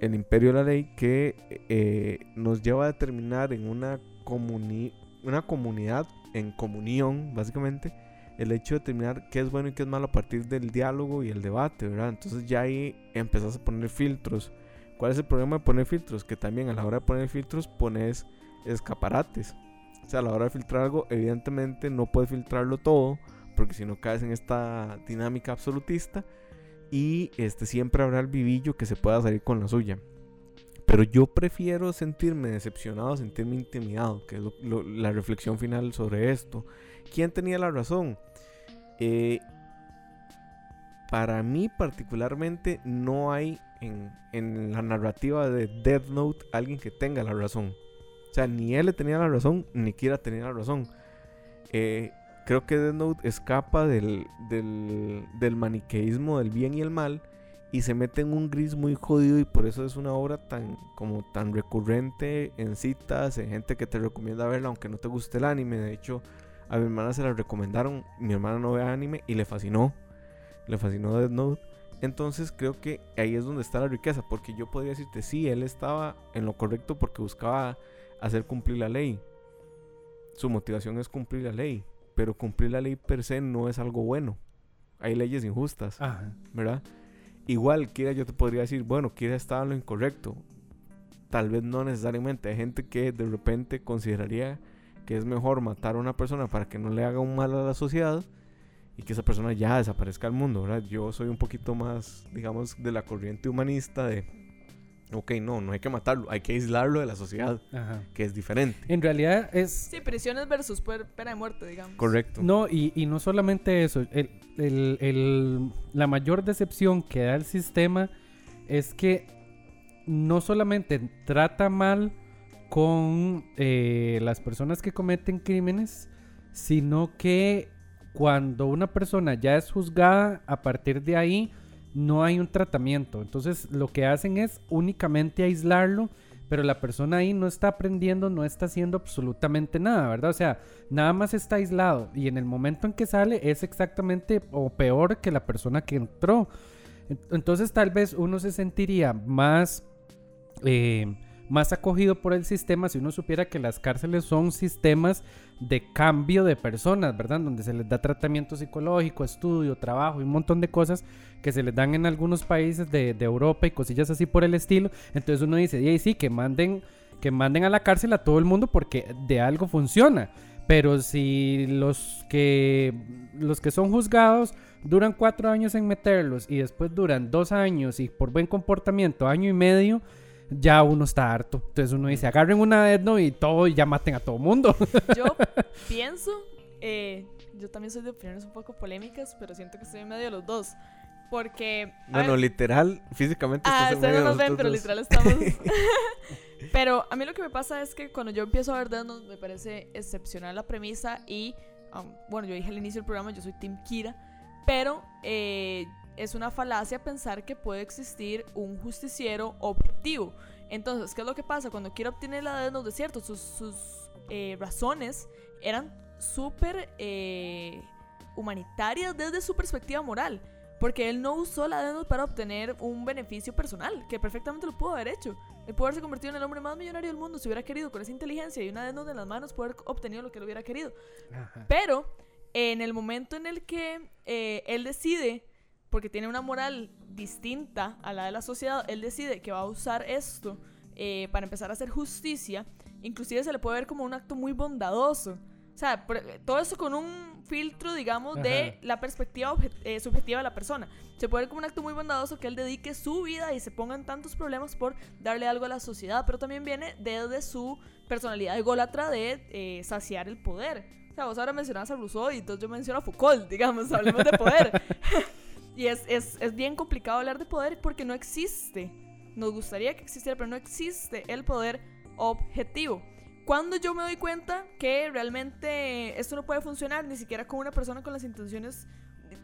el imperio de la ley, que eh, nos lleva a determinar en una, comuni- una comunidad, en comunión básicamente, el hecho de determinar qué es bueno y qué es malo a partir del diálogo y el debate, ¿verdad? Entonces ya ahí empezás a poner filtros. ¿Cuál es el problema de poner filtros? Que también a la hora de poner filtros pones escaparates. O sea, a la hora de filtrar algo, evidentemente no puedes filtrarlo todo, porque si no caes en esta dinámica absolutista y este siempre habrá el vivillo que se pueda salir con la suya. Pero yo prefiero sentirme decepcionado, sentirme intimidado, que es la reflexión final sobre esto. ¿Quién tenía la razón? Eh, para mí particularmente no hay en, en la narrativa de Death Note alguien que tenga la razón. O sea, ni él le tenía la razón, ni Kira tenía la razón. Eh, creo que Death Note escapa del, del, del maniqueísmo del bien y el mal y se mete en un gris muy jodido y por eso es una obra tan como tan recurrente en citas, en gente que te recomienda verla aunque no te guste el anime. De hecho, a mi hermana se la recomendaron, mi hermana no ve anime y le fascinó. Le fascinó Death Note. Entonces creo que ahí es donde está la riqueza, porque yo podría decirte, sí, él estaba en lo correcto porque buscaba hacer cumplir la ley. Su motivación es cumplir la ley, pero cumplir la ley per se no es algo bueno. Hay leyes injustas, Ajá. ¿verdad? Igual, Kira, yo te podría decir, bueno, Kira estaba en lo incorrecto. Tal vez no necesariamente. Hay gente que de repente consideraría que es mejor matar a una persona para que no le haga un mal a la sociedad y que esa persona ya desaparezca del mundo, ¿verdad? Yo soy un poquito más, digamos, de la corriente humanista de, ok, no, no hay que matarlo, hay que aislarlo de la sociedad, Ajá. que es diferente. En realidad es... Sí, prisiones versus pena de muerte, digamos. Correcto. No, y, y no solamente eso, el, el- el- la mayor decepción que da el sistema es que no solamente trata mal con eh, las personas que cometen crímenes, sino que cuando una persona ya es juzgada, a partir de ahí no hay un tratamiento. Entonces lo que hacen es únicamente aislarlo, pero la persona ahí no está aprendiendo, no está haciendo absolutamente nada, ¿verdad? O sea, nada más está aislado y en el momento en que sale es exactamente o peor que la persona que entró. En- Entonces tal vez uno se sentiría más, eh, más acogido por el sistema si uno supiera que las cárceles son sistemas de cambio de personas, ¿verdad? Donde se les da tratamiento psicológico, estudio, trabajo y un montón de cosas que se les dan en algunos países de, Europa y cosillas así por el estilo. Entonces uno dice, y sí, que manden, que manden a la cárcel a todo el mundo porque de algo funciona. Pero si los que, los que son juzgados duran cuatro años en meterlos y después duran dos años y por buen comportamiento año y medio, ya uno está harto. Entonces uno dice, agarren una etno y todo y ya maten a todo mundo. Yo pienso, eh, yo también soy de opiniones un poco polémicas, pero siento que estoy en medio de los dos. Porque... a Bueno, ver, literal, físicamente Ah, ustedes no nos ven, pero literal estamos. pero a mí lo que me pasa es que cuando yo empiezo a ver Death Note me parece excepcional la premisa y, um, bueno, yo dije al inicio del programa, yo soy Team Kira, pero eh, es una falacia pensar que puede existir un justiciero objetivo. Entonces, ¿qué es lo que pasa? Cuando Kira obtiene la es cierto, sus, sus eh, razones eran súper eh, humanitarias desde su perspectiva moral. Porque él no usó la Note para obtener un beneficio personal, que perfectamente lo pudo haber hecho. Él pudo haberse convertido en el hombre más millonario del mundo si hubiera querido, con esa inteligencia y una Note en las manos, poder obtener lo que él hubiera querido. Pero en el momento en el que eh, él decide, porque tiene una moral distinta a la de la sociedad, él decide que va a usar esto eh, para empezar a hacer justicia, inclusive se le puede ver como un acto muy bondadoso. O sea, por- todo eso con un filtro, digamos, de Ajá. la perspectiva eh, subjetiva de la persona. Se puede ver como un acto muy bondadoso que él dedique su vida y se ponga en tantos problemas por darle algo a la sociedad, pero también viene desde su personalidad ególatra de eh, saciar el poder. O sea, vos ahora mencionabas a Rousseau y entonces yo menciono a Foucault, digamos, hablemos de poder. y es, es, es bien complicado hablar de poder porque no existe. Nos gustaría que existiera, pero no existe el poder objetivo. Cuando yo me doy cuenta que realmente esto no puede funcionar ni siquiera con una persona con las intenciones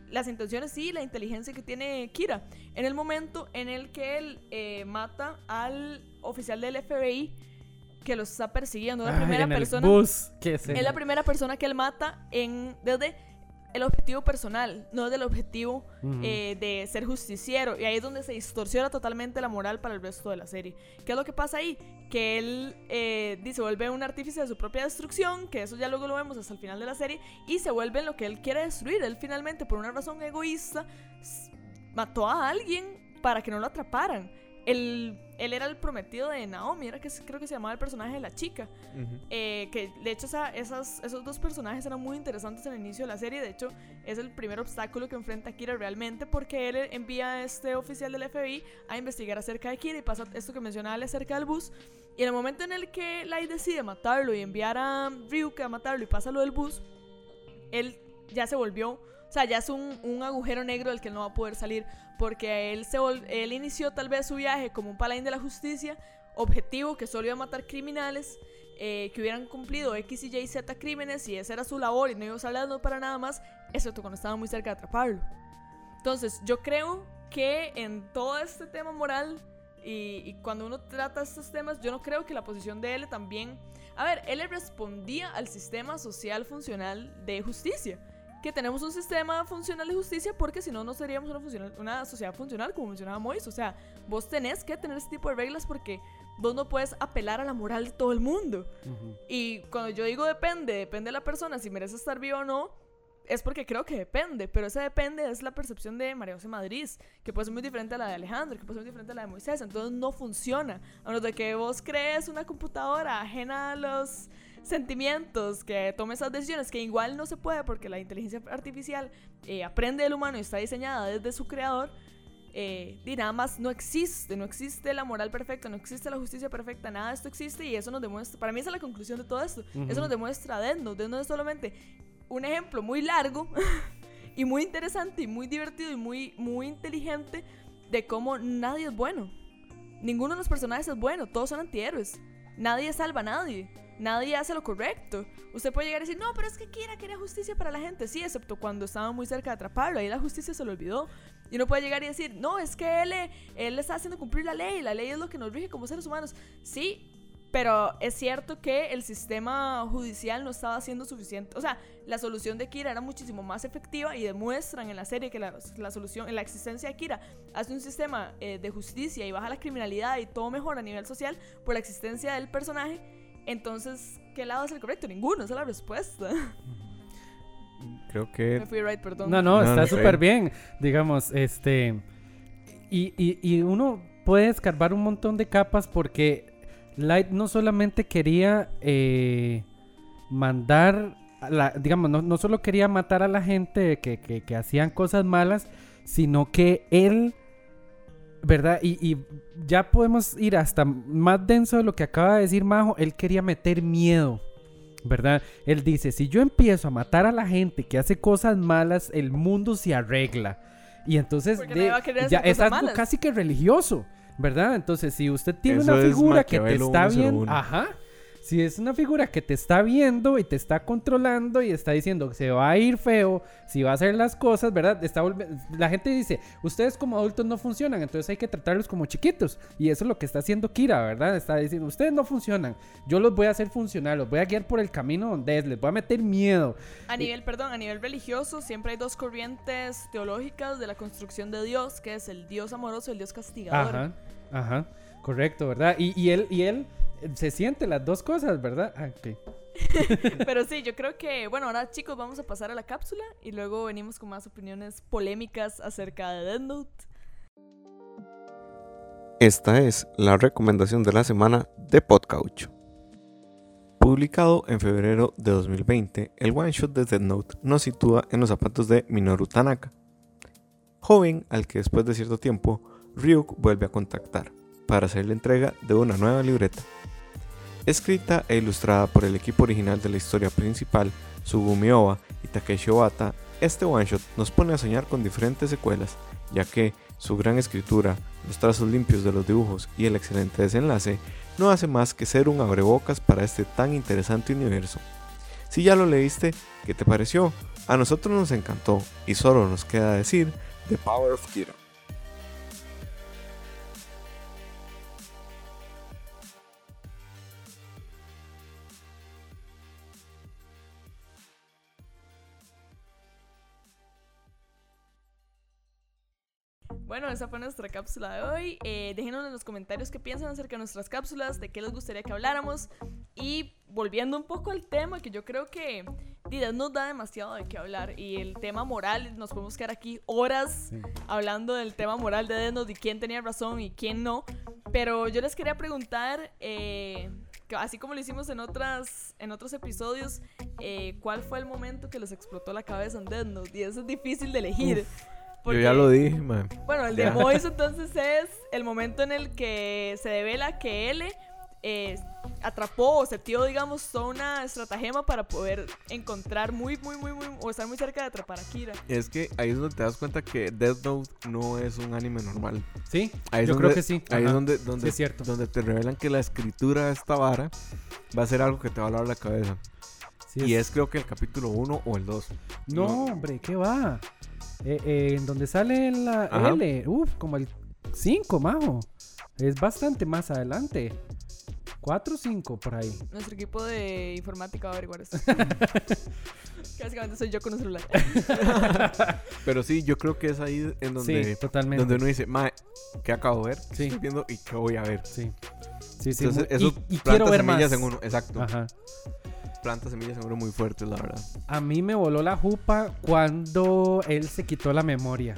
las intenciones y la inteligencia que tiene Kira. En el momento en el que él eh, mata al oficial del FBI que lo está persiguiendo, la Ay, primera en el persona. bus, Es la primera persona que él mata en, desde el objetivo personal, no desde el objetivo eh, de ser justiciero. Y ahí es donde se distorsiona totalmente la moral para el resto de la serie. ¿Qué es lo que pasa ahí? Que él eh, dice, se vuelve un artífice de su propia destrucción, que eso ya luego lo vemos hasta el final de la serie, y se vuelve en lo que él quiere destruir. Él finalmente, por una razón egoísta, mató a alguien para que no lo atraparan. Él, él era el prometido de Naomi, era que creo que se llamaba el personaje de la chica. Eh, que de hecho esa- esas, esos dos personajes eran muy interesantes en el inicio de la serie. De hecho, es el primer obstáculo que enfrenta Kira realmente porque él envía a este oficial del FBI a investigar acerca de Kira y pasa esto que mencionaba acerca del bus. Y en el momento en el que Light decide matarlo y enviar a Ryuka a matarlo y pasa lo del bus, él ya se volvió, o sea, ya es un, un agujero negro del que no va a poder salir, porque él, se él inició tal vez su viaje como un paladín de la justicia, objetivo que solo iba a matar criminales, eh, que hubieran cumplido X y Z crímenes y esa era su labor y no iba a para nada más, excepto cuando estaba muy cerca de atraparlo. Entonces, yo creo que en todo este tema moral y, y cuando uno trata estos temas, yo no creo que la posición de él también... A ver, él respondía al sistema social funcional de justicia. Que tenemos un sistema funcional de justicia porque si no, no seríamos una, funcional- una sociedad funcional, como mencionaba Mois. O sea, vos tenés que tener este tipo de reglas porque vos no puedes apelar a la moral de todo el mundo. Ujú. Y cuando yo digo depende, depende de la persona si merece estar viva o no, es porque creo que depende, pero ese depende es la percepción de María José Madrid, que puede ser muy diferente a la de Alejandro, que puede ser muy diferente a la de Moisés, entonces no funciona. A menos de que vos crees una computadora ajena a los sentimientos, que tome esas decisiones, que igual no se puede porque la inteligencia artificial eh, aprende del humano y está diseñada desde su creador, eh, y nada más no existe, no existe la moral perfecta, no existe la justicia perfecta, nada de esto existe y eso nos demuestra, para mí esa es la conclusión de todo esto, Ujú. eso nos demuestra Death Note es solamente un ejemplo muy largo y muy interesante y muy divertido y muy, muy inteligente de cómo nadie es bueno, ninguno de los personajes es bueno, todos son antihéroes, nadie salva a nadie. Nadie hace lo correcto. Usted puede llegar y decir, no, pero es que Kira quería justicia para la gente. Sí, excepto cuando estaba muy cerca de atraparlo. Ahí la justicia se lo olvidó. Y uno puede llegar y decir, no, es que él, él está haciendo cumplir la ley, la ley es lo que nos rige como seres humanos. Sí, Pero es cierto que el sistema judicial no estaba haciendo suficiente. O sea, la solución de Kira era muchísimo más efectiva y demuestran en la serie que la, la solución, en la existencia de Kira, hace un sistema eh, de justicia y baja la criminalidad y todo mejora a nivel social por la existencia del personaje. Entonces, ¿qué lado es el correcto? Ninguno, esa es la respuesta. Creo que Me fui right, perdón. No, no, No, está no, súper bien. Digamos, este. Y, y, y uno puede escarbar un montón de capas porque Light no solamente quería eh, mandar. a la- digamos, no, no solo quería matar a la gente que, que- que hacían cosas malas, sino que él. ¿Verdad? Y, y ya podemos ir hasta más denso de lo que acaba de decir Majo. Él quería meter miedo. ¿verdad? Él dice, si yo empiezo a matar a la gente que hace cosas malas, el mundo se arregla. Y entonces de- ya es algo malas. casi que religioso, ¿verdad? Entonces, si usted tiene Eso una figura que te está 101. viendo, ajá. Si es una figura que te está viendo y te está controlando y está diciendo que se va a ir feo, si va a hacer las cosas, ¿verdad? Está la gente dice, ustedes como adultos no funcionan, entonces hay que tratarlos como chiquitos. Y eso es lo que está haciendo Kira, ¿verdad? Está diciendo, ustedes no funcionan, yo los voy a hacer funcionar, los voy a guiar por el camino donde es, les voy a meter miedo. A nivel, perdón, a nivel religioso siempre hay dos corrientes teológicas de la construcción de Dios, que es el Dios amoroso y el Dios castigador. Ajá, ajá, correcto, ¿verdad? Y, y él, y él se siente las dos cosas, ¿verdad? Ah, ok. Pero sí, yo creo que, bueno, ahora chicos vamos a pasar a la cápsula y luego venimos con más opiniones polémicas acerca de Death Note. Esta es la recomendación de la semana de Podcouch. Publicado en febrero de 2020, el one shot de Death Note nos sitúa en los zapatos de Minoru Tanaka, joven al que después de cierto tiempo Ryuk vuelve a contactar para hacer la entrega de una nueva libreta. Escrita e ilustrada por el equipo original de la historia principal, Sugumi Oba y Takeshi Obata, este one shot nos pone a soñar con diferentes secuelas, ya que su gran escritura, los trazos limpios de los dibujos y el excelente desenlace no hace más que ser un abrebocas para este tan interesante universo. Si ya lo leíste, ¿qué te pareció? A nosotros nos encantó y solo nos queda decir The Power of Kira. Bueno, esa fue nuestra cápsula de hoy. Eh, déjenos en los comentarios qué piensan acerca de nuestras cápsulas, de qué les gustaría que habláramos. Y volviendo un poco al tema, que yo creo que Death nos da demasiado de qué hablar. Y el tema moral, nos podemos quedar aquí horas Sí. hablando del tema moral de Note y quién tenía razón y quién no. Pero yo les quería preguntar, eh, que así como lo hicimos en, otras, en otros episodios, eh, ¿cuál fue el momento que les explotó la cabeza en Note? Y eso es difícil de elegir. Yo ya lo dije, man. Bueno, el Ya. de Mois entonces es el momento en el que se devela que L eh, atrapó o setió, digamos, toda una estratagema para poder encontrar muy, muy, muy, muy, o estar muy cerca de atrapar a Kira. Es que ahí es donde te das cuenta que Death Note no es un anime normal. Sí, Ahí es yo donde- creo que sí. Ahí es ajá. donde, Sí, donde, es cierto. donde te revelan que la escritura de esta vara va a ser algo que te va a volar la cabeza. Sí y es creo que el capítulo 1 o el 2. No, No. hombre, ¿qué va? Eh, eh, en donde sale la Ajá. L, uff, como el 5, majo. Es bastante más adelante. 4 o 5 por ahí. Nuestro equipo de informática va a averiguar esto. Básicamente soy yo con un celular. Pero sí, yo creo que es ahí en donde, sí, totalmente. donde uno dice, mae, ¿qué acabo de ver? ¿Qué Sí. estoy viendo y qué voy a ver? Sí. Sí, sí. Entonces, muy- eso y, quiero ver semillas más. en uno. Exacto. Ajá. Planta semillas uno muy fuertes, la verdad. A mí me voló la jupa cuando él se quitó la memoria.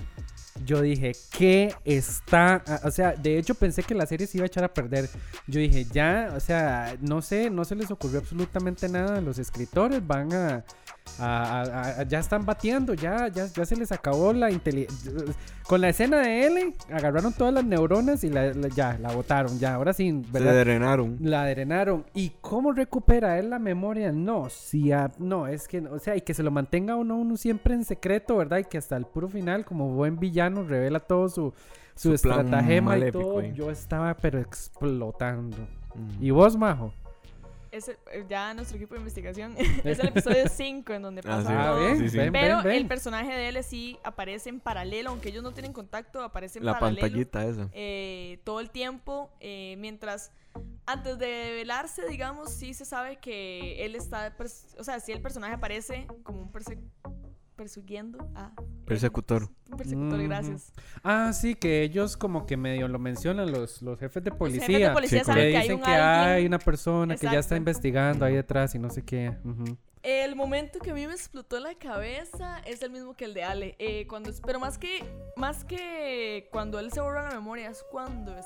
Yo dije, ¿qué está? ah, O sea, de hecho pensé que la serie se iba a echar a perder. Yo dije, ya, o sea, no sé, no se les ocurrió absolutamente nada. Los escritores van a. a- a- a- ya están bateando, ya, ya, ya se les acabó la inteligencia. Con la escena de L, agarraron todas las neuronas y la, la- ya, la botaron, ya, ahora sí, Se ¿verdad? drenaron. La drenaron. ¿Y cómo recupera él la memoria? No, ah, no, es que, o sea, y que se lo mantenga uno, uno siempre en secreto, ¿verdad? Y que hasta el puro final, como buen villano, revela todo su, su, estratagema y todo. Yo estaba, pero explotando. Mm. ¿Y vos, Majo? Ese, eh, ya nuestro equipo de investigación es el episodio 5 en donde Ah, pasa sí. Ah, todo. bien, Sí, sí. ven, Pero ven, ven. el personaje de él sí aparece en paralelo, aunque ellos no tienen contacto, aparece en La paralelo. pantallita esa. eh, todo el tiempo, eh, mientras Antes de velarse, digamos, sí se sabe que él está, pers- o sea, si el personaje aparece como un perse persiguiendo a... Persecutor. Un persecutor, gracias. Ah, sí, que ellos como que medio lo mencionan los, los jefes de Los policía. jefes de policía Sí, saben que que hay dicen un que alguien- hay una persona que ya está investigando ahí detrás y no sé qué. El momento que a mí me explotó la cabeza es el mismo que el de Ale. Eh, cuando, es- pero más que, más que cuando él se borra la memoria, es cuando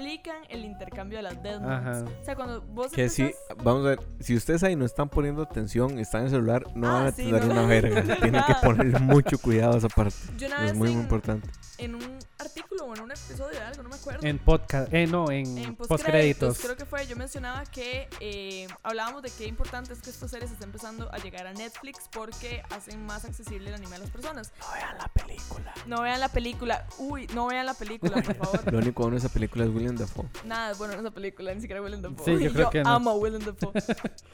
explican el intercambio de las Death Notes. Ajá. O sea, cuando vos Que sí, empezás- vamos a ver, si ustedes ahí no están poniendo atención, están en el celular, no Ah, van a sí, tener no. una verga. Tienen que ponerle mucho cuidado a esa parte. Yo una Es vez muy, muy en, importante. en un artículo o en un episodio de algo, no me acuerdo. En podcast, eh, no, en, en postcréditos. postcréditos, creo que fue, yo mencionaba que eh, hablábamos de qué importante es que esta serie se está empezando a llegar a Netflix porque hacen más accesible el anime a las personas. No vean la película. No vean la película, uy, no vean la película, por favor. Lo único bueno de esa película es William Dafoe. Nada es bueno en esa película, ni siquiera Willem Dafoe. Sí, yo creo que no. amo a Willem Dafoe.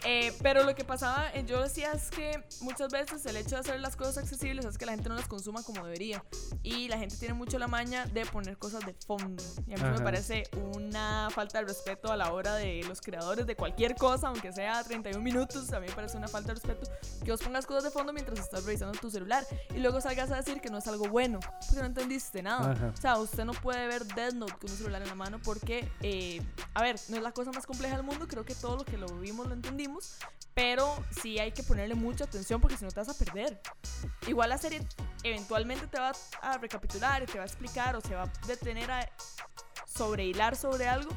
Eh, pero lo que pasaba, eh, yo decía es que muchas veces el hecho de hacer las cosas accesibles es que la gente no las consuma como debería. Y la gente tiene mucho la maña de poner cosas de fondo. Y a mí me Ajá. parece una falta de respeto a la hora de los creadores de cualquier cosa, aunque sea 31 minutos. A mí me parece una falta de respeto que vos pongas cosas de fondo mientras estás revisando tu celular. Y luego salgas a decir que no es algo bueno, porque no entendiste nada. Ajá. O sea, usted no puede ver Death Note con un celular en la mano porque, eh, a ver, no es la cosa más compleja del mundo, creo que todo lo que lo vimos lo entendimos, pero sí hay que ponerle mucha atención porque si no te vas a perder. Igual la serie eventualmente te va a recapitular y te va a explicar o se va a detener a sobrehilar sobre algo,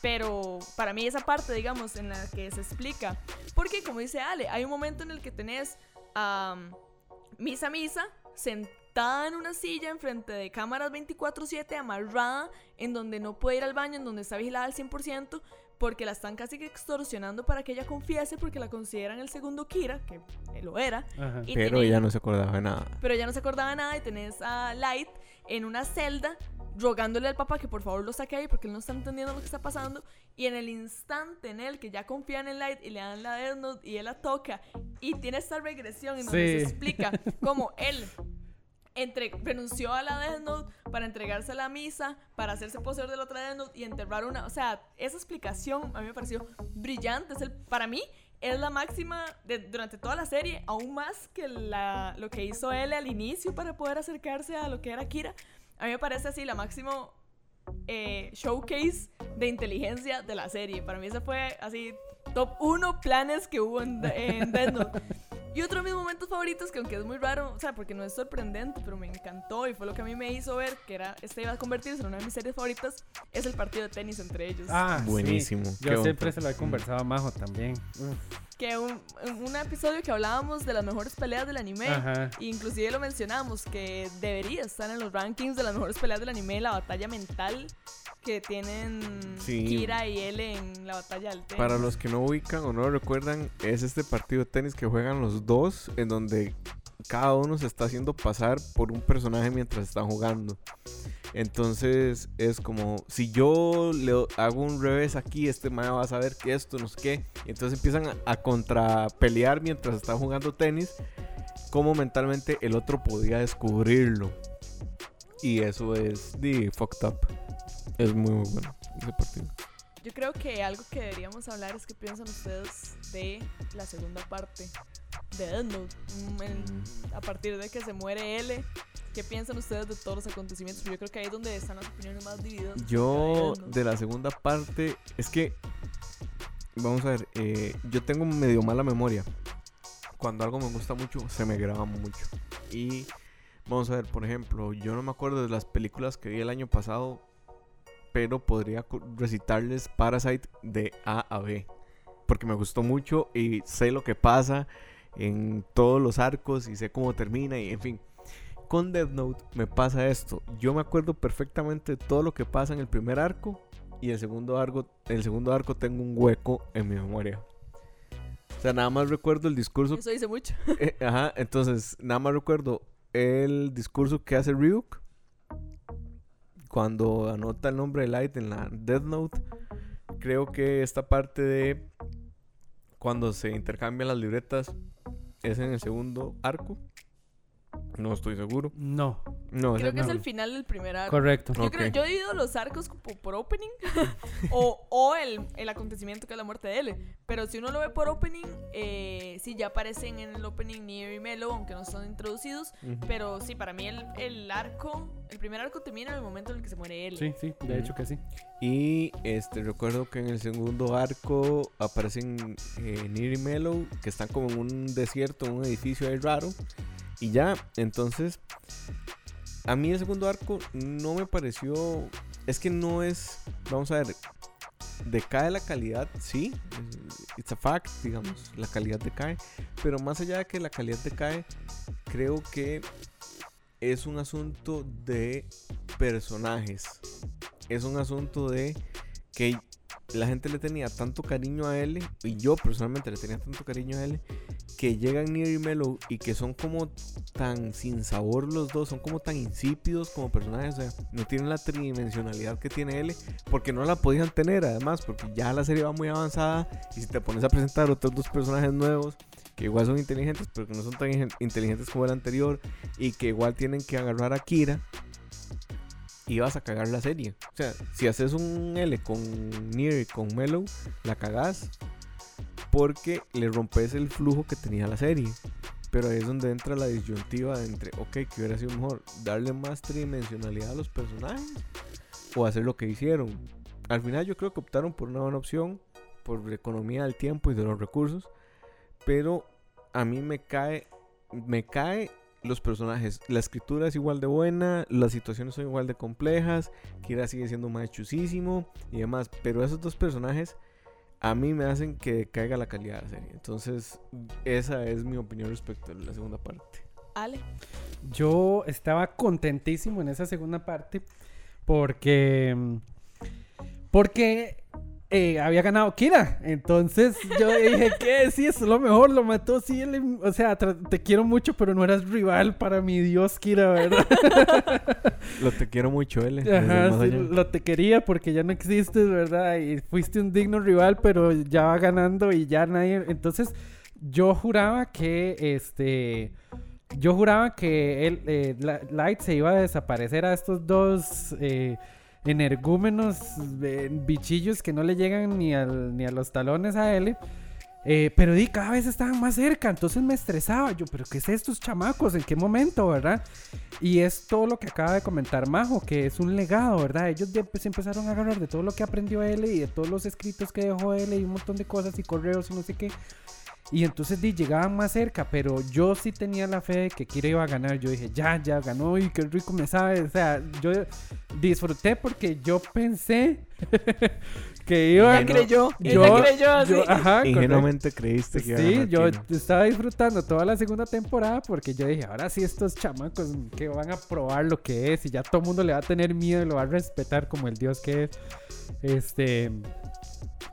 pero para mí esa parte, digamos, en la que se explica, porque como dice Ale, hay un momento en el que tenés a Misa Misa sentada en una silla enfrente de cámaras 24/7 amarrada en donde no puede ir al baño, en donde está vigilada al 100% porque la están casi que extorsionando para que ella confiese porque la consideran el segundo Kira, que eh, lo era, Ajá. y Pero tiene- ella no se acordaba de nada. pero ella no se acordaba de nada y tenés a Light en una celda rogándole al papá que por favor lo saque ahí porque él no está entendiendo lo que está pasando y en el instante en el que ya confían en Light y le dan la Death Note y él la toca y tiene esta regresión en donde Sí. se explica cómo él entre, renunció a la Death Note para entregarse a la misa, para hacerse poseedor de la otra Death Note y enterrar una. O sea, esa explicación a mí me pareció brillante. Es el, para mí es la máxima de, durante toda la serie, aún más que la, lo que hizo él al inicio para poder acercarse a lo que era Kira. A mí me parece así la máximo eh, showcase de inteligencia de la serie. Para mí ese fue así top 1 planes que hubo en, en Death Note. Y otro de mis momentos favoritos, que aunque es muy raro, o sea, porque no es sorprendente, pero me encantó y fue lo que a mí me hizo ver que era este iba a convertirse en una de mis series favoritas, es el partido de tenis entre ellos. Ah, sí. Buenísimo. Qué Yo siempre bonito. se lo he conversado a Majo también. Uf. Que un, en un episodio que hablábamos de las mejores peleas del anime, Ajá. inclusive lo mencionamos, que debería estar en los rankings de las mejores peleas del anime, la batalla mental que tienen Sí. Kira y él en la batalla del tenis. Para los que no ubican o no lo recuerdan, es este partido de tenis que juegan los dos, en donde cada uno se está haciendo pasar por un personaje mientras están jugando. Entonces es como, si yo le hago un revés aquí, este man va a saber que esto, no sé qué. Entonces empiezan a, contrapelear mientras están jugando tenis, como mentalmente el otro podía descubrirlo. Y eso es de fucked up. Es muy, muy bueno ese partido. Yo creo que algo que deberíamos hablar es qué piensan ustedes de la segunda parte de Death Note. En- a partir de que se muere L, ¿qué piensan ustedes de todos los acontecimientos? Yo creo que ahí es donde están las opiniones más divididas. Yo, de la segunda parte, es que, vamos a ver, eh, yo tengo medio mala memoria. Cuando algo me gusta mucho, se me graba mucho. Y vamos a ver, por ejemplo, yo no me acuerdo de las películas que vi el año pasado, pero podría recitarles Parasite de A a B. Porque me gustó mucho y sé lo que pasa en todos los arcos y sé cómo termina y en fin. Con Death Note me pasa esto. Yo me acuerdo perfectamente de todo lo que pasa en el primer arco y el segundo arco, el segundo arco tengo un hueco en mi memoria. O sea, nada más recuerdo el discurso. Eso dice mucho. eh, ajá, entonces nada más recuerdo el discurso que hace Ryuk cuando anota el nombre de Light en la Death Note. Creo que esta parte de cuando se intercambian las libretas es en el segundo arco. No estoy seguro. No, No, Creo que es el final del primer arco. Correcto. Yo, Ok. creo, yo he dividido los arcos como por opening o, o el, el acontecimiento que es la muerte de L. Pero si uno lo ve por opening, eh, sí, ya aparecen en el opening Nier y Melo, aunque no son introducidos. Ujú. Pero sí, para mí el, el arco, el primer arco termina en el momento en el que se muere L. Sí, sí, de hecho que sí. Y este recuerdo que en el segundo arco aparecen eh, Nier y Mellow, que están como en un desierto, en un edificio ahí raro. Y ya, entonces, a mí el segundo arco no me pareció. Es que no es. Vamos a ver. Decae la calidad, sí. It's a fact, digamos. La calidad decae. Pero más allá de que la calidad decae, creo que es un asunto de personajes. Es un asunto de que la gente le tenía tanto cariño a él, y yo personalmente le tenía tanto cariño a él, que llegan Nier y Mellow y que son como tan sin sabor los dos, son como tan insípidos como personajes, o sea, no tienen la tridimensionalidad que tiene él, porque no la podían tener además, porque ya la serie va muy avanzada y si te pones a presentar otros dos personajes nuevos, que igual son inteligentes, pero que no son tan inteligentes como el anterior, y que igual tienen que agarrar a Kira, y vas a cagar la serie. O sea, si haces un L con Nier y con Mellow, la cagás porque le rompes el flujo que tenía la serie. Pero ahí es donde entra la disyuntiva entre, ok, que hubiera sido mejor darle más tridimensionalidad a los personajes o hacer lo que hicieron. Al final yo creo que optaron por una buena opción, por economía del tiempo y de los recursos, pero a mí me cae, me cae los personajes. La escritura es igual de buena, las situaciones son igual de complejas, Kira sigue siendo más chusísimo y demás, pero esos dos personajes a mí me hacen que caiga la calidad de la serie. Entonces, esa es mi opinión respecto a la segunda parte. Ale. Yo estaba contentísimo en esa segunda parte porque porque eh, había ganado Kira. Entonces yo dije que sí, es lo mejor, lo mató sí, él- o sea, te quiero mucho, pero no eras rival para mi Dios Kira, ¿verdad? Lo te quiero mucho, L. desde Ajá, sí, lo te quería porque ya no existes, ¿verdad? Y fuiste un digno rival, pero ya va ganando y ya nadie. Entonces, yo juraba que este. Yo juraba que él, eh, Light se iba a desaparecer a estos dos eh, energúmenos, eh, bichillos que no le llegan ni, al- ni a los talones a él. Eh, pero di, cada vez estaban más cerca, entonces me estresaba. Yo, ¿pero qué es estos chamacos? ¿En qué momento, verdad? Y es todo lo que acaba de comentar Majo, que es un legado, ¿verdad? Ellos ya pues, empezaron a agarrar de todo lo que aprendió él y de todos los escritos que dejó él y un montón de cosas y correos y no sé qué. Y entonces di, llegaban más cerca, pero yo sí tenía la fe de que Kira iba a ganar. Yo dije, ya, ya ganó y qué rico me sabe. O sea, yo disfruté porque yo pensé que iba a Ella creyó, yo, ella creyó así. yo- ajá, correcto. Ingenuamente creíste que iba a Sí, ganar yo Kira. estaba disfrutando toda la segunda temporada porque yo dije, ahora sí estos chamacos que van a probar lo que es y ya todo el mundo le va a tener miedo y lo va a respetar como el dios que es. Este,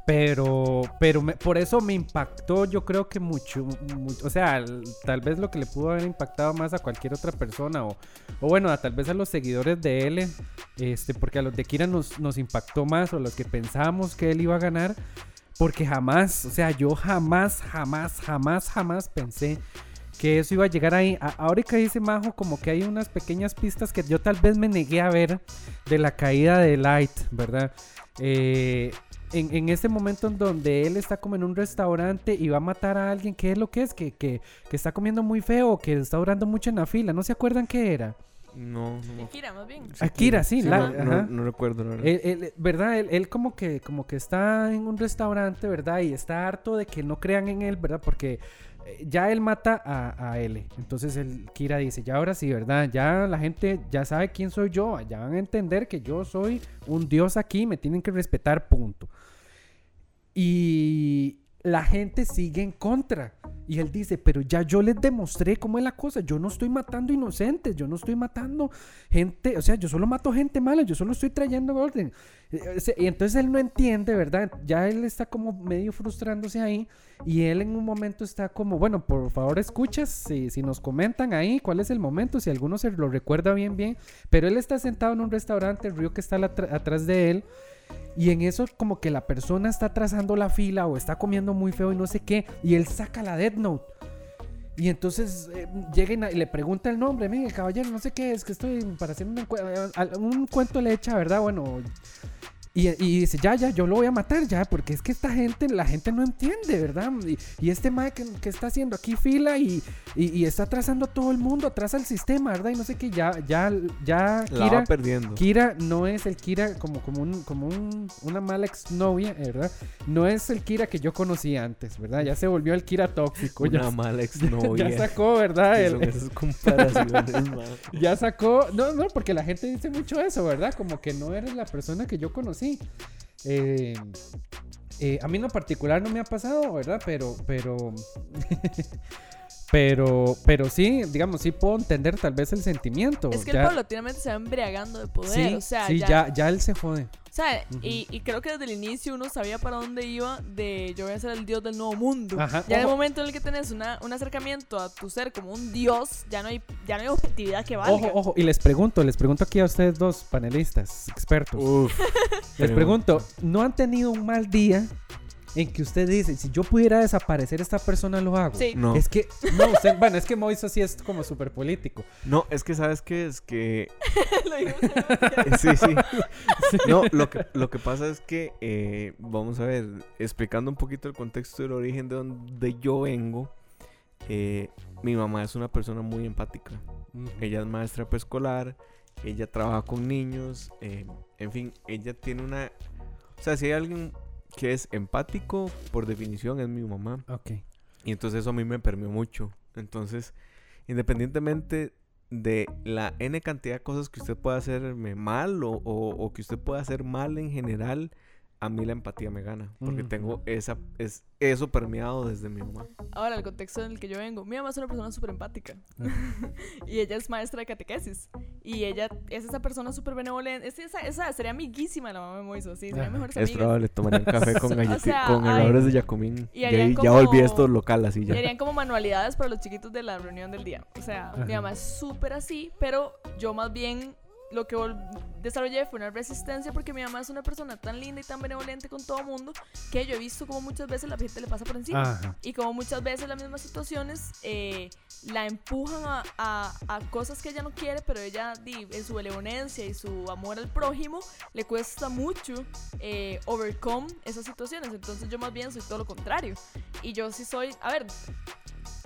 pero, pero por eso me impactó, yo creo que mucho, mu- o sea, tal vez lo que le pudo haber impactado más a cualquier otra persona o, bueno, a, tal vez a los seguidores de él, este, porque a los de Kira nos, nos impactó más o a los que pensábamos que él iba a ganar, porque jamás, o sea, yo jamás, jamás, jamás, jamás pensé que eso iba a llegar ahí. A- ahora que dice Majo, como que hay unas pequeñas pistas que yo tal vez me negué a ver de la caída de Light, ¿verdad? Eh, en, en ese momento en donde él está como en un restaurante y va a matar a alguien, ¿qué es lo que es? Que, que, que está comiendo muy feo, que está durando mucho en la fila. ¿No se acuerdan qué era? No, no, Akira, más bien. Akira, sí, Sí, la- no, no- ajá. no recuerdo, la verdad. Él, él- ¿verdad? Él, él como que como que está en un restaurante, ¿verdad? Y está harto de que no crean en él, ¿verdad? Porque ya él mata a, a L. Entonces el Kira dice, ya ahora sí, ¿verdad? Ya la gente ya sabe quién soy yo, ya van a entender que yo soy un dios aquí, me tienen que respetar, punto. Y la gente sigue en contra. Y él dice, pero ya yo les demostré cómo es la cosa. Yo no estoy matando inocentes, yo no estoy matando gente, o sea, yo solo mato gente mala, yo solo estoy trayendo orden. Eh, sea, Y entonces él no entiende, ¿verdad? Ya él está como medio frustrándose ahí. Y él en un momento está como, bueno, por favor escuchas, si, nos comentan ahí cuál es el momento, si alguno se lo recuerda bien, bien. Pero él está sentado en un restaurante, el río que está atrás de él. Y en eso como que la persona está trazando la fila o está comiendo muy feo y no sé qué. Y él saca la Death Note. Y entonces eh, llega y le pregunta el nombre, mire, caballero, no sé qué es, que estoy para hacer un, eh, un cuento le echa, ¿verdad? Bueno, y, y dice, ya, ya, yo lo voy a matar ya, porque es que esta gente, la gente no entiende, ¿verdad? Y, y este Mae que, que está haciendo aquí fila y, y, está atrasando a todo el mundo, atrasa el sistema, ¿verdad? Y no sé qué, ya, ya, ya, La Kira, va perdiendo. Kira no es el Kira como, como, un, como un- una mala exnovia, ¿verdad? No es el Kira que yo conocía antes, ¿verdad? Ya se volvió el Kira tóxico. ya, Una mala exnovia. ya sacó, ¿verdad? ¿Qué El- esas comparaciones, man? ya sacó. No, no, porque la gente dice mucho eso, ¿verdad? Como que no eres la persona que yo conocí. Eh, eh, a mí en lo particular no me ha pasado, ¿verdad? Pero, pero. pero, pero sí, digamos, sí puedo entender tal vez el sentimiento. Es que ya, el paulatinamente se va embriagando de poder. sí, o sea, sí, ya, ya él se jode. O sea, y, y creo que desde el inicio uno sabía para dónde iba de yo voy a ser el dios del nuevo mundo. Ajá, Ya en el momento en el que tenés una, un acercamiento a tu ser como un dios, ya no hay, ya no hay objetividad que valga. Ojo, ojo, y les pregunto, les pregunto aquí a ustedes dos panelistas, expertos. Uf. Les pregunto, ¿no han tenido un mal día en que usted dice, si yo pudiera desaparecer esta persona, lo hago? Sí. No. Es que, no, usted, bueno, es que Moiso sí es como súper político. No, es que sabes qué es que Lo sí, sí. No, lo que, lo que pasa es que, eh, vamos a ver, explicando un poquito el contexto del origen de donde yo vengo, eh, mi mamá es una persona muy empática. Ella es maestra preescolar, ella trabaja con niños, eh, en fin, ella tiene una... O sea, si hay alguien que es empático, por definición es mi mamá. Ok. Y entonces eso a mí me permeó mucho. Entonces, independientemente de la N cantidad de cosas que usted pueda hacerme mal o, o- o que usted pueda hacer mal en general, a mí la empatía me gana. Porque Ujú. tengo esa, es, eso permeado desde mi mamá. Ahora, el contexto en el que yo vengo. Mi mamá es una persona súper empática. y ella es maestra de catequesis. Y ella es esa persona súper benevolente. Es esa, esa sería amiguísima la mamá de Moiso. Sí, serían Ajá. mejores Es amigas. probable, tomaría un café con O sea, con de Jacomín. y Ya, harían ya volví como- esto local así Y ya. harían como manualidades para los chiquitos de la reunión del día. O sea, mi Ajá. mamá es súper así, pero yo más bien lo que desarrollé fue una resistencia porque mi mamá es una persona tan linda y tan benevolente con todo mundo que yo he visto como muchas veces la gente le pasa por encima. Ajá. Y como muchas veces las mismas situaciones eh, la empujan a, a- a cosas que ella no quiere, pero ella en su benevolencia y su amor al prójimo le cuesta mucho eh, overcome esas situaciones. Entonces yo más bien soy todo lo contrario. Y yo sí soy, a ver,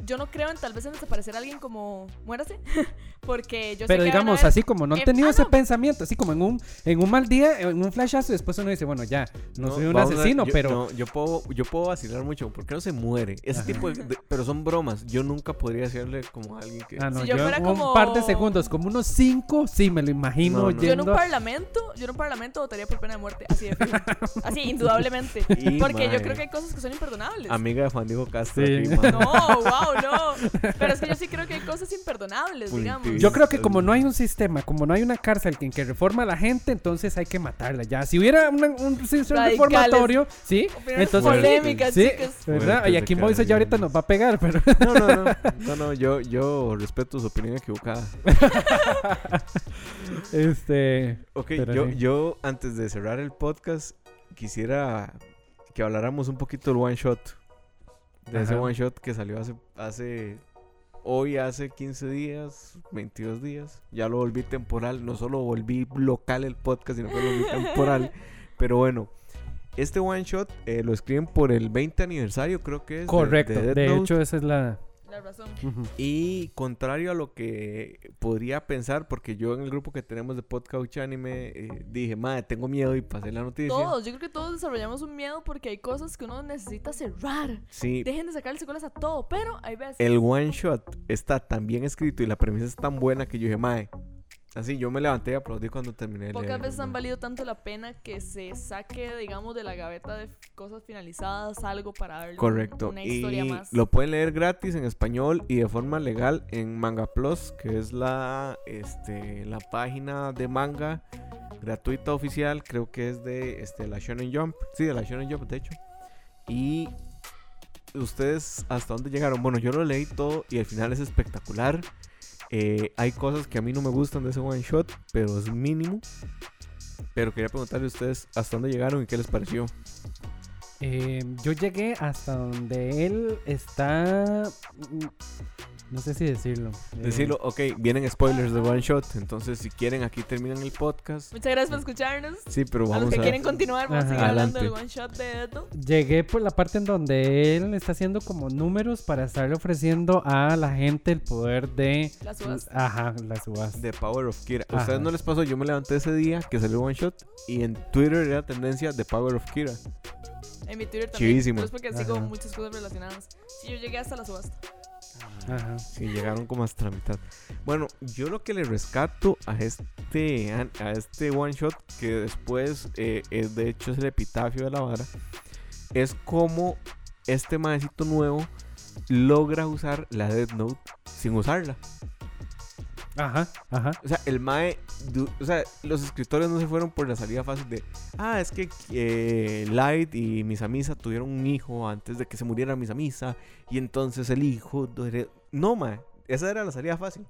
yo no creo en tal vez en desaparecer a alguien como muérase, porque yo sé Pero que van a digamos, así como no han Eh, tenido ah, ese no. pensamiento, así como en un, en un mal día, en un flashazo, y después uno dice, bueno, ya, no, soy un ver, asesino, yo- pero... no, yo, puedo, yo puedo vacilar mucho. ¿Por qué no se muere? Ese Ajá. tipo de, de- Pero son bromas. Yo nunca podría decirle como a alguien que... Ah, no, Si yo, yo fuera un como- par de segundos, como unos cinco, sí, me lo imagino No, no. Yo en un parlamento, yo en un parlamento votaría por pena de muerte, así de. Así, indudablemente. Y, Porque yo creo que hay cosas que son imperdonables. Amiga de Juan Diego Castro. Sí. aquí, man. No, wow, no. Pero es que yo sí creo que hay cosas imperdonables, digamos. Yo creo que como no hay un sistema, como no hay una cárcel en que reforma a la gente, entonces hay que matarla ya. Si hubiera una- un sistema Radicales. reformatorio, ¿sí? Entonces, polémicas, sí, chicas. ¿verdad? Y aquí Moisés ya ahorita nos va a pegar, pero... No, no, no. No, no, yo, yo respeto su opinión equivocada. este... Ok, Pero yo, sí. yo antes de cerrar el podcast quisiera que habláramos un poquito del one shot. De ese one shot que salió hace, hace hoy, hace 15 días, 22 días. Ya lo volví temporal. No solo volví local el podcast, sino que lo volví temporal. Pero bueno, este one shot eh, lo escriben por el 20 aniversario, creo que es. Correcto. de hecho, esa es la... La razón. Y contrario a lo que podría pensar, porque yo en el grupo que tenemos de Podcast Anime eh, dije, madre, tengo miedo y pasé la noticia. Todos, yo creo que todos desarrollamos un miedo porque hay cosas que uno necesita cerrar. Sí, Dejen de sacarle secuelas a todo, pero hay veces. el one shot está tan bien escrito y la premisa es tan buena que yo dije, madre, así yo me levanté y aplaudí cuando terminé Pocas leerlo, veces han mae. valido tanto la pena que se saque, digamos, de la gaveta de cosas finalizadas algo para darle Correcto. una historia y más. lo pueden leer gratis en español y de forma legal en Manga Plus, que es la, este, la página de manga gratuita oficial. Creo que es de este, la Shonen Jump. Sí, de la Shonen Jump, de hecho. Y ustedes, ¿hasta dónde llegaron? Bueno, yo lo leí todo y al final es espectacular. Eh, hay cosas que a mí no me gustan de ese one shot, pero es mínimo. Pero quería preguntarle a ustedes hasta dónde llegaron y qué les pareció. Eh, yo llegué hasta donde él está. No sé si decirlo. Eh, Decirlo, ok, vienen spoilers de One Shot. Entonces, si quieren, aquí terminan el podcast. Muchas gracias por escucharnos. Sí, pero a los vamos que a. quieren continuar, vamos a seguir hablando del one shot de Note. Llegué por la parte en donde él está haciendo como números para estarle ofreciendo a la gente el poder de. La subasta. Ajá, la subasta. The Power of Kira. ¿A Ajá. ustedes no les pasó? Yo me levanté ese día que salió One Shot y en Twitter era tendencia The Power of Kira. En mi Twitter también. Chivísimo. Pero es porque sigo muchas cosas relacionadas. Sí, yo llegué hasta la subasta. Ajá. Llegaron como hasta la mitad. Bueno, yo lo que le rescato a este, a este One Shot, que después eh, es de hecho es el epitafio de la vara, es como este maecito nuevo logra usar la Death Note sin usarla. Ajá, ajá. O sea, el Mae. O sea, los escritores no se fueron por la salida fácil de. Ah, es que eh, Light y Misamisa tuvieron un hijo antes de que se muriera Misamisa. Y entonces el hijo. No, Mae. Esa era la salida fácil.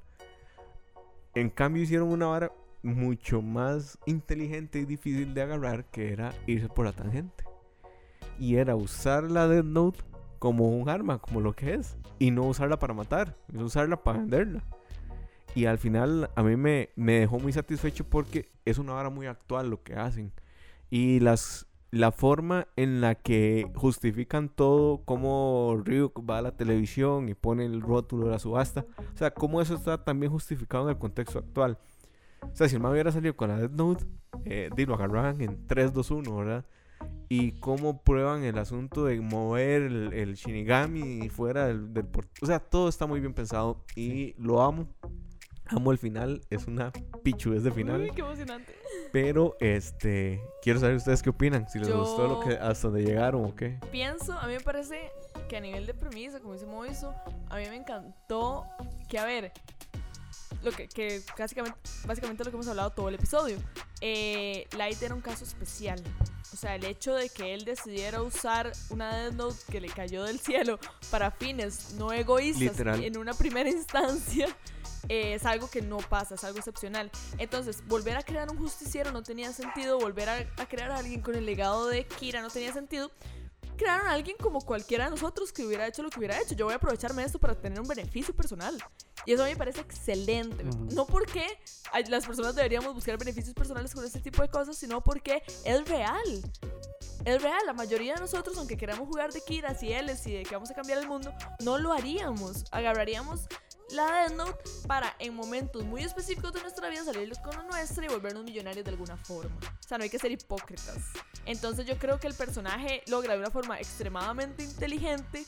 En cambio, hicieron una vara mucho más inteligente y difícil de agarrar. Que era irse por la tangente. Y era usar la Death Note como un arma, como lo que es. Y no usarla para matar. Usarla para venderla. Y al final a mí me, me dejó muy satisfecho porque es una vara muy actual lo que hacen. Y las, la forma en la que justifican todo, cómo Ryuk va a la televisión y pone el rótulo de la subasta. O sea, cómo eso está también justificado en el contexto actual. O sea, si el man hubiera salido con la Death Note, eh, lo agarraban en 3, 2, 1, ¿verdad? Y cómo prueban el asunto de mover el, el Shinigami fuera del, del O sea, todo está muy bien pensado y lo amo. Amo el final, es una pichudez de final. Uy, qué emocionante. Pero este quiero saber ustedes qué opinan, si les Yo- gustó lo que hasta donde llegaron o qué. Pienso, a mí me parece que a nivel de premisa, como dice Moiso, a mí me encantó que, a ver, lo que, que básicamente, básicamente lo que hemos hablado todo el episodio. Eh, Light era un caso especial. O sea, el hecho de que él decidiera usar una Death Note que le cayó del cielo para fines no egoístas Literal. en una primera instancia eh, es algo que no pasa, es algo excepcional. Entonces, volver a crear un justiciero no tenía sentido, volver a, a crear a alguien con el legado de Kira no tenía sentido. Crearon a alguien como cualquiera de nosotros que hubiera hecho lo que hubiera hecho. Yo voy a aprovecharme de esto para tener un beneficio personal. Y eso a mí me parece excelente. No porque las personas deberíamos buscar beneficios personales con este tipo de cosas, sino porque es real. Es real, la mayoría de nosotros, aunque queramos jugar de Kiras y Ls y de que vamos a cambiar el mundo, no lo haríamos. Agarraríamos la Death Note para en momentos muy específicos de nuestra vida salir con la nuestra y volvernos millonarios de alguna forma. O sea, no hay que ser hipócritas. Entonces yo creo que el personaje logra de una forma extremadamente inteligente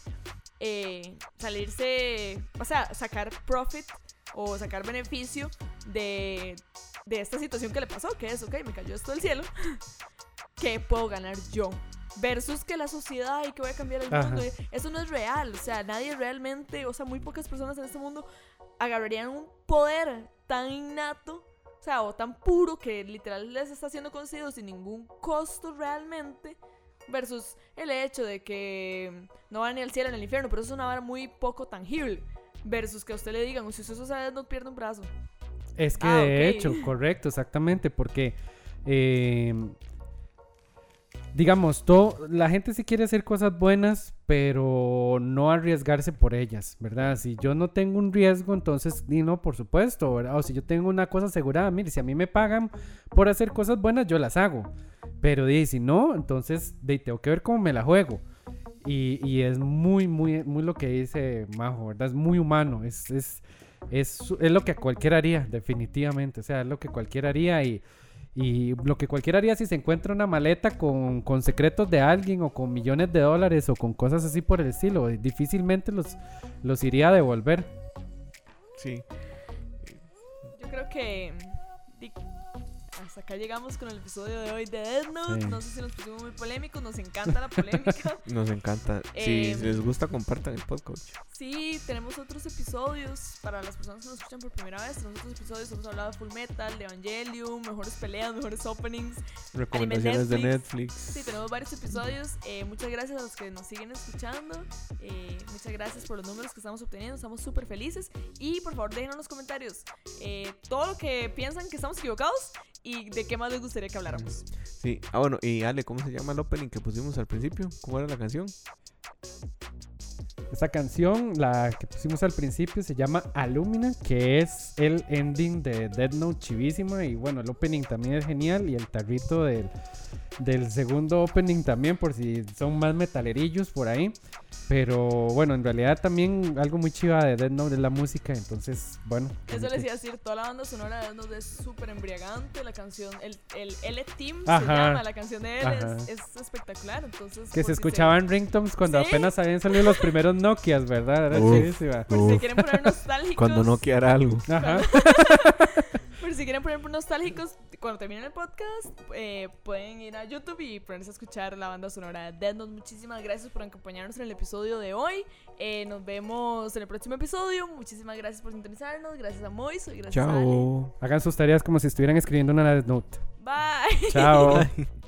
eh, salirse, o sea, sacar profit o sacar beneficio de, de esta situación que le pasó, que es, ok, me cayó esto del cielo, ¿qué puedo ganar yo? Versus que la sociedad y que voy a cambiar el Ajá. mundo. Eso no es real. O sea, nadie realmente, o sea, muy pocas personas en este mundo agarrarían un poder tan innato, o sea, o tan puro que literal les está siendo concedido sin ningún costo realmente. Versus el hecho de que no van ni al cielo ni al infierno, pero eso es una vara muy poco tangible. Versus que a usted le digan, si usted usa no pierde un brazo. Es que Ah, de hecho, correcto, exactamente, porque eh, digamos, todo, la gente sí quiere hacer cosas buenas, pero no arriesgarse por ellas, ¿verdad? Si yo no tengo un riesgo, entonces, y no, por supuesto, ¿verdad? O si yo tengo una cosa asegurada, mire, si a mí me pagan por hacer cosas buenas, yo las hago. Pero di, si no, entonces di, tengo que ver cómo me la juego. Y, y es muy, muy, muy lo que dice Majo, ¿verdad? Es muy humano, es, es, es, es lo que cualquiera haría, definitivamente. O sea, es lo que cualquiera haría y, y lo que cualquiera haría si se encuentra una maleta con, con secretos de alguien o con millones de dólares o con cosas así por el estilo. Difícilmente los, los iría a devolver. Sí. Yo creo que hasta acá llegamos con el episodio de hoy de Death Note. Sí. No sé si nos pusimos muy polémicos, nos encanta la polémica. Nos encanta. Si Em, les gusta, compartan el podcast. Sí, tenemos otros episodios para las personas que nos escuchan por primera vez. Tenemos otros episodios, hemos hablado de Full Metal, de Evangelion, mejores peleas, mejores openings. Recomendaciones de Netflix. Netflix. Sí, tenemos varios episodios. Eh, muchas gracias a los que nos siguen escuchando. Eh, muchas gracias por los números que estamos obteniendo. Estamos súper felices. Y por favor, déjenos en los comentarios eh, todo lo que piensan que estamos equivocados y y de qué más les gustaría que habláramos. Sí. Ah, bueno, y Ale, ¿cómo se llama el opening que pusimos al principio? ¿Cómo era la canción? Esta canción, la que pusimos al principio, se llama Alumina, que es el ending de Dead Note chivísima. Y bueno, el opening también es genial. Y el tarrito del, del segundo opening también, por si son más metalerillos por ahí. Pero bueno, en realidad también algo muy chiva de Dead Note es la música. Entonces, bueno. Eso les iba a decir, toda la banda sonora de Death Note es súper embriagante. La canción, el, el L-Team se llama, la canción de él es, es espectacular. Entonces, Que se si escuchaban ringtones cuando Sí. apenas habían salido los primeros Nokias, ¿verdad? Era Uf. chivísima. Por si Uf. quieren poner nostálgicos. Cuando no quedara algo. Ajá. Por si quieren poner nostálgicos, cuando terminen el podcast, eh, pueden ir a YouTube y ponerse a escuchar la banda sonora de Note. Muchísimas gracias por acompañarnos en el episodio de hoy. Eh, nos vemos en el próximo episodio. Muchísimas gracias por sintonizarnos. Gracias a Moiso y gracias a Ale. Chao. Hagan sus tareas como si estuvieran escribiendo una Death Note. Bye. Chao. Bye.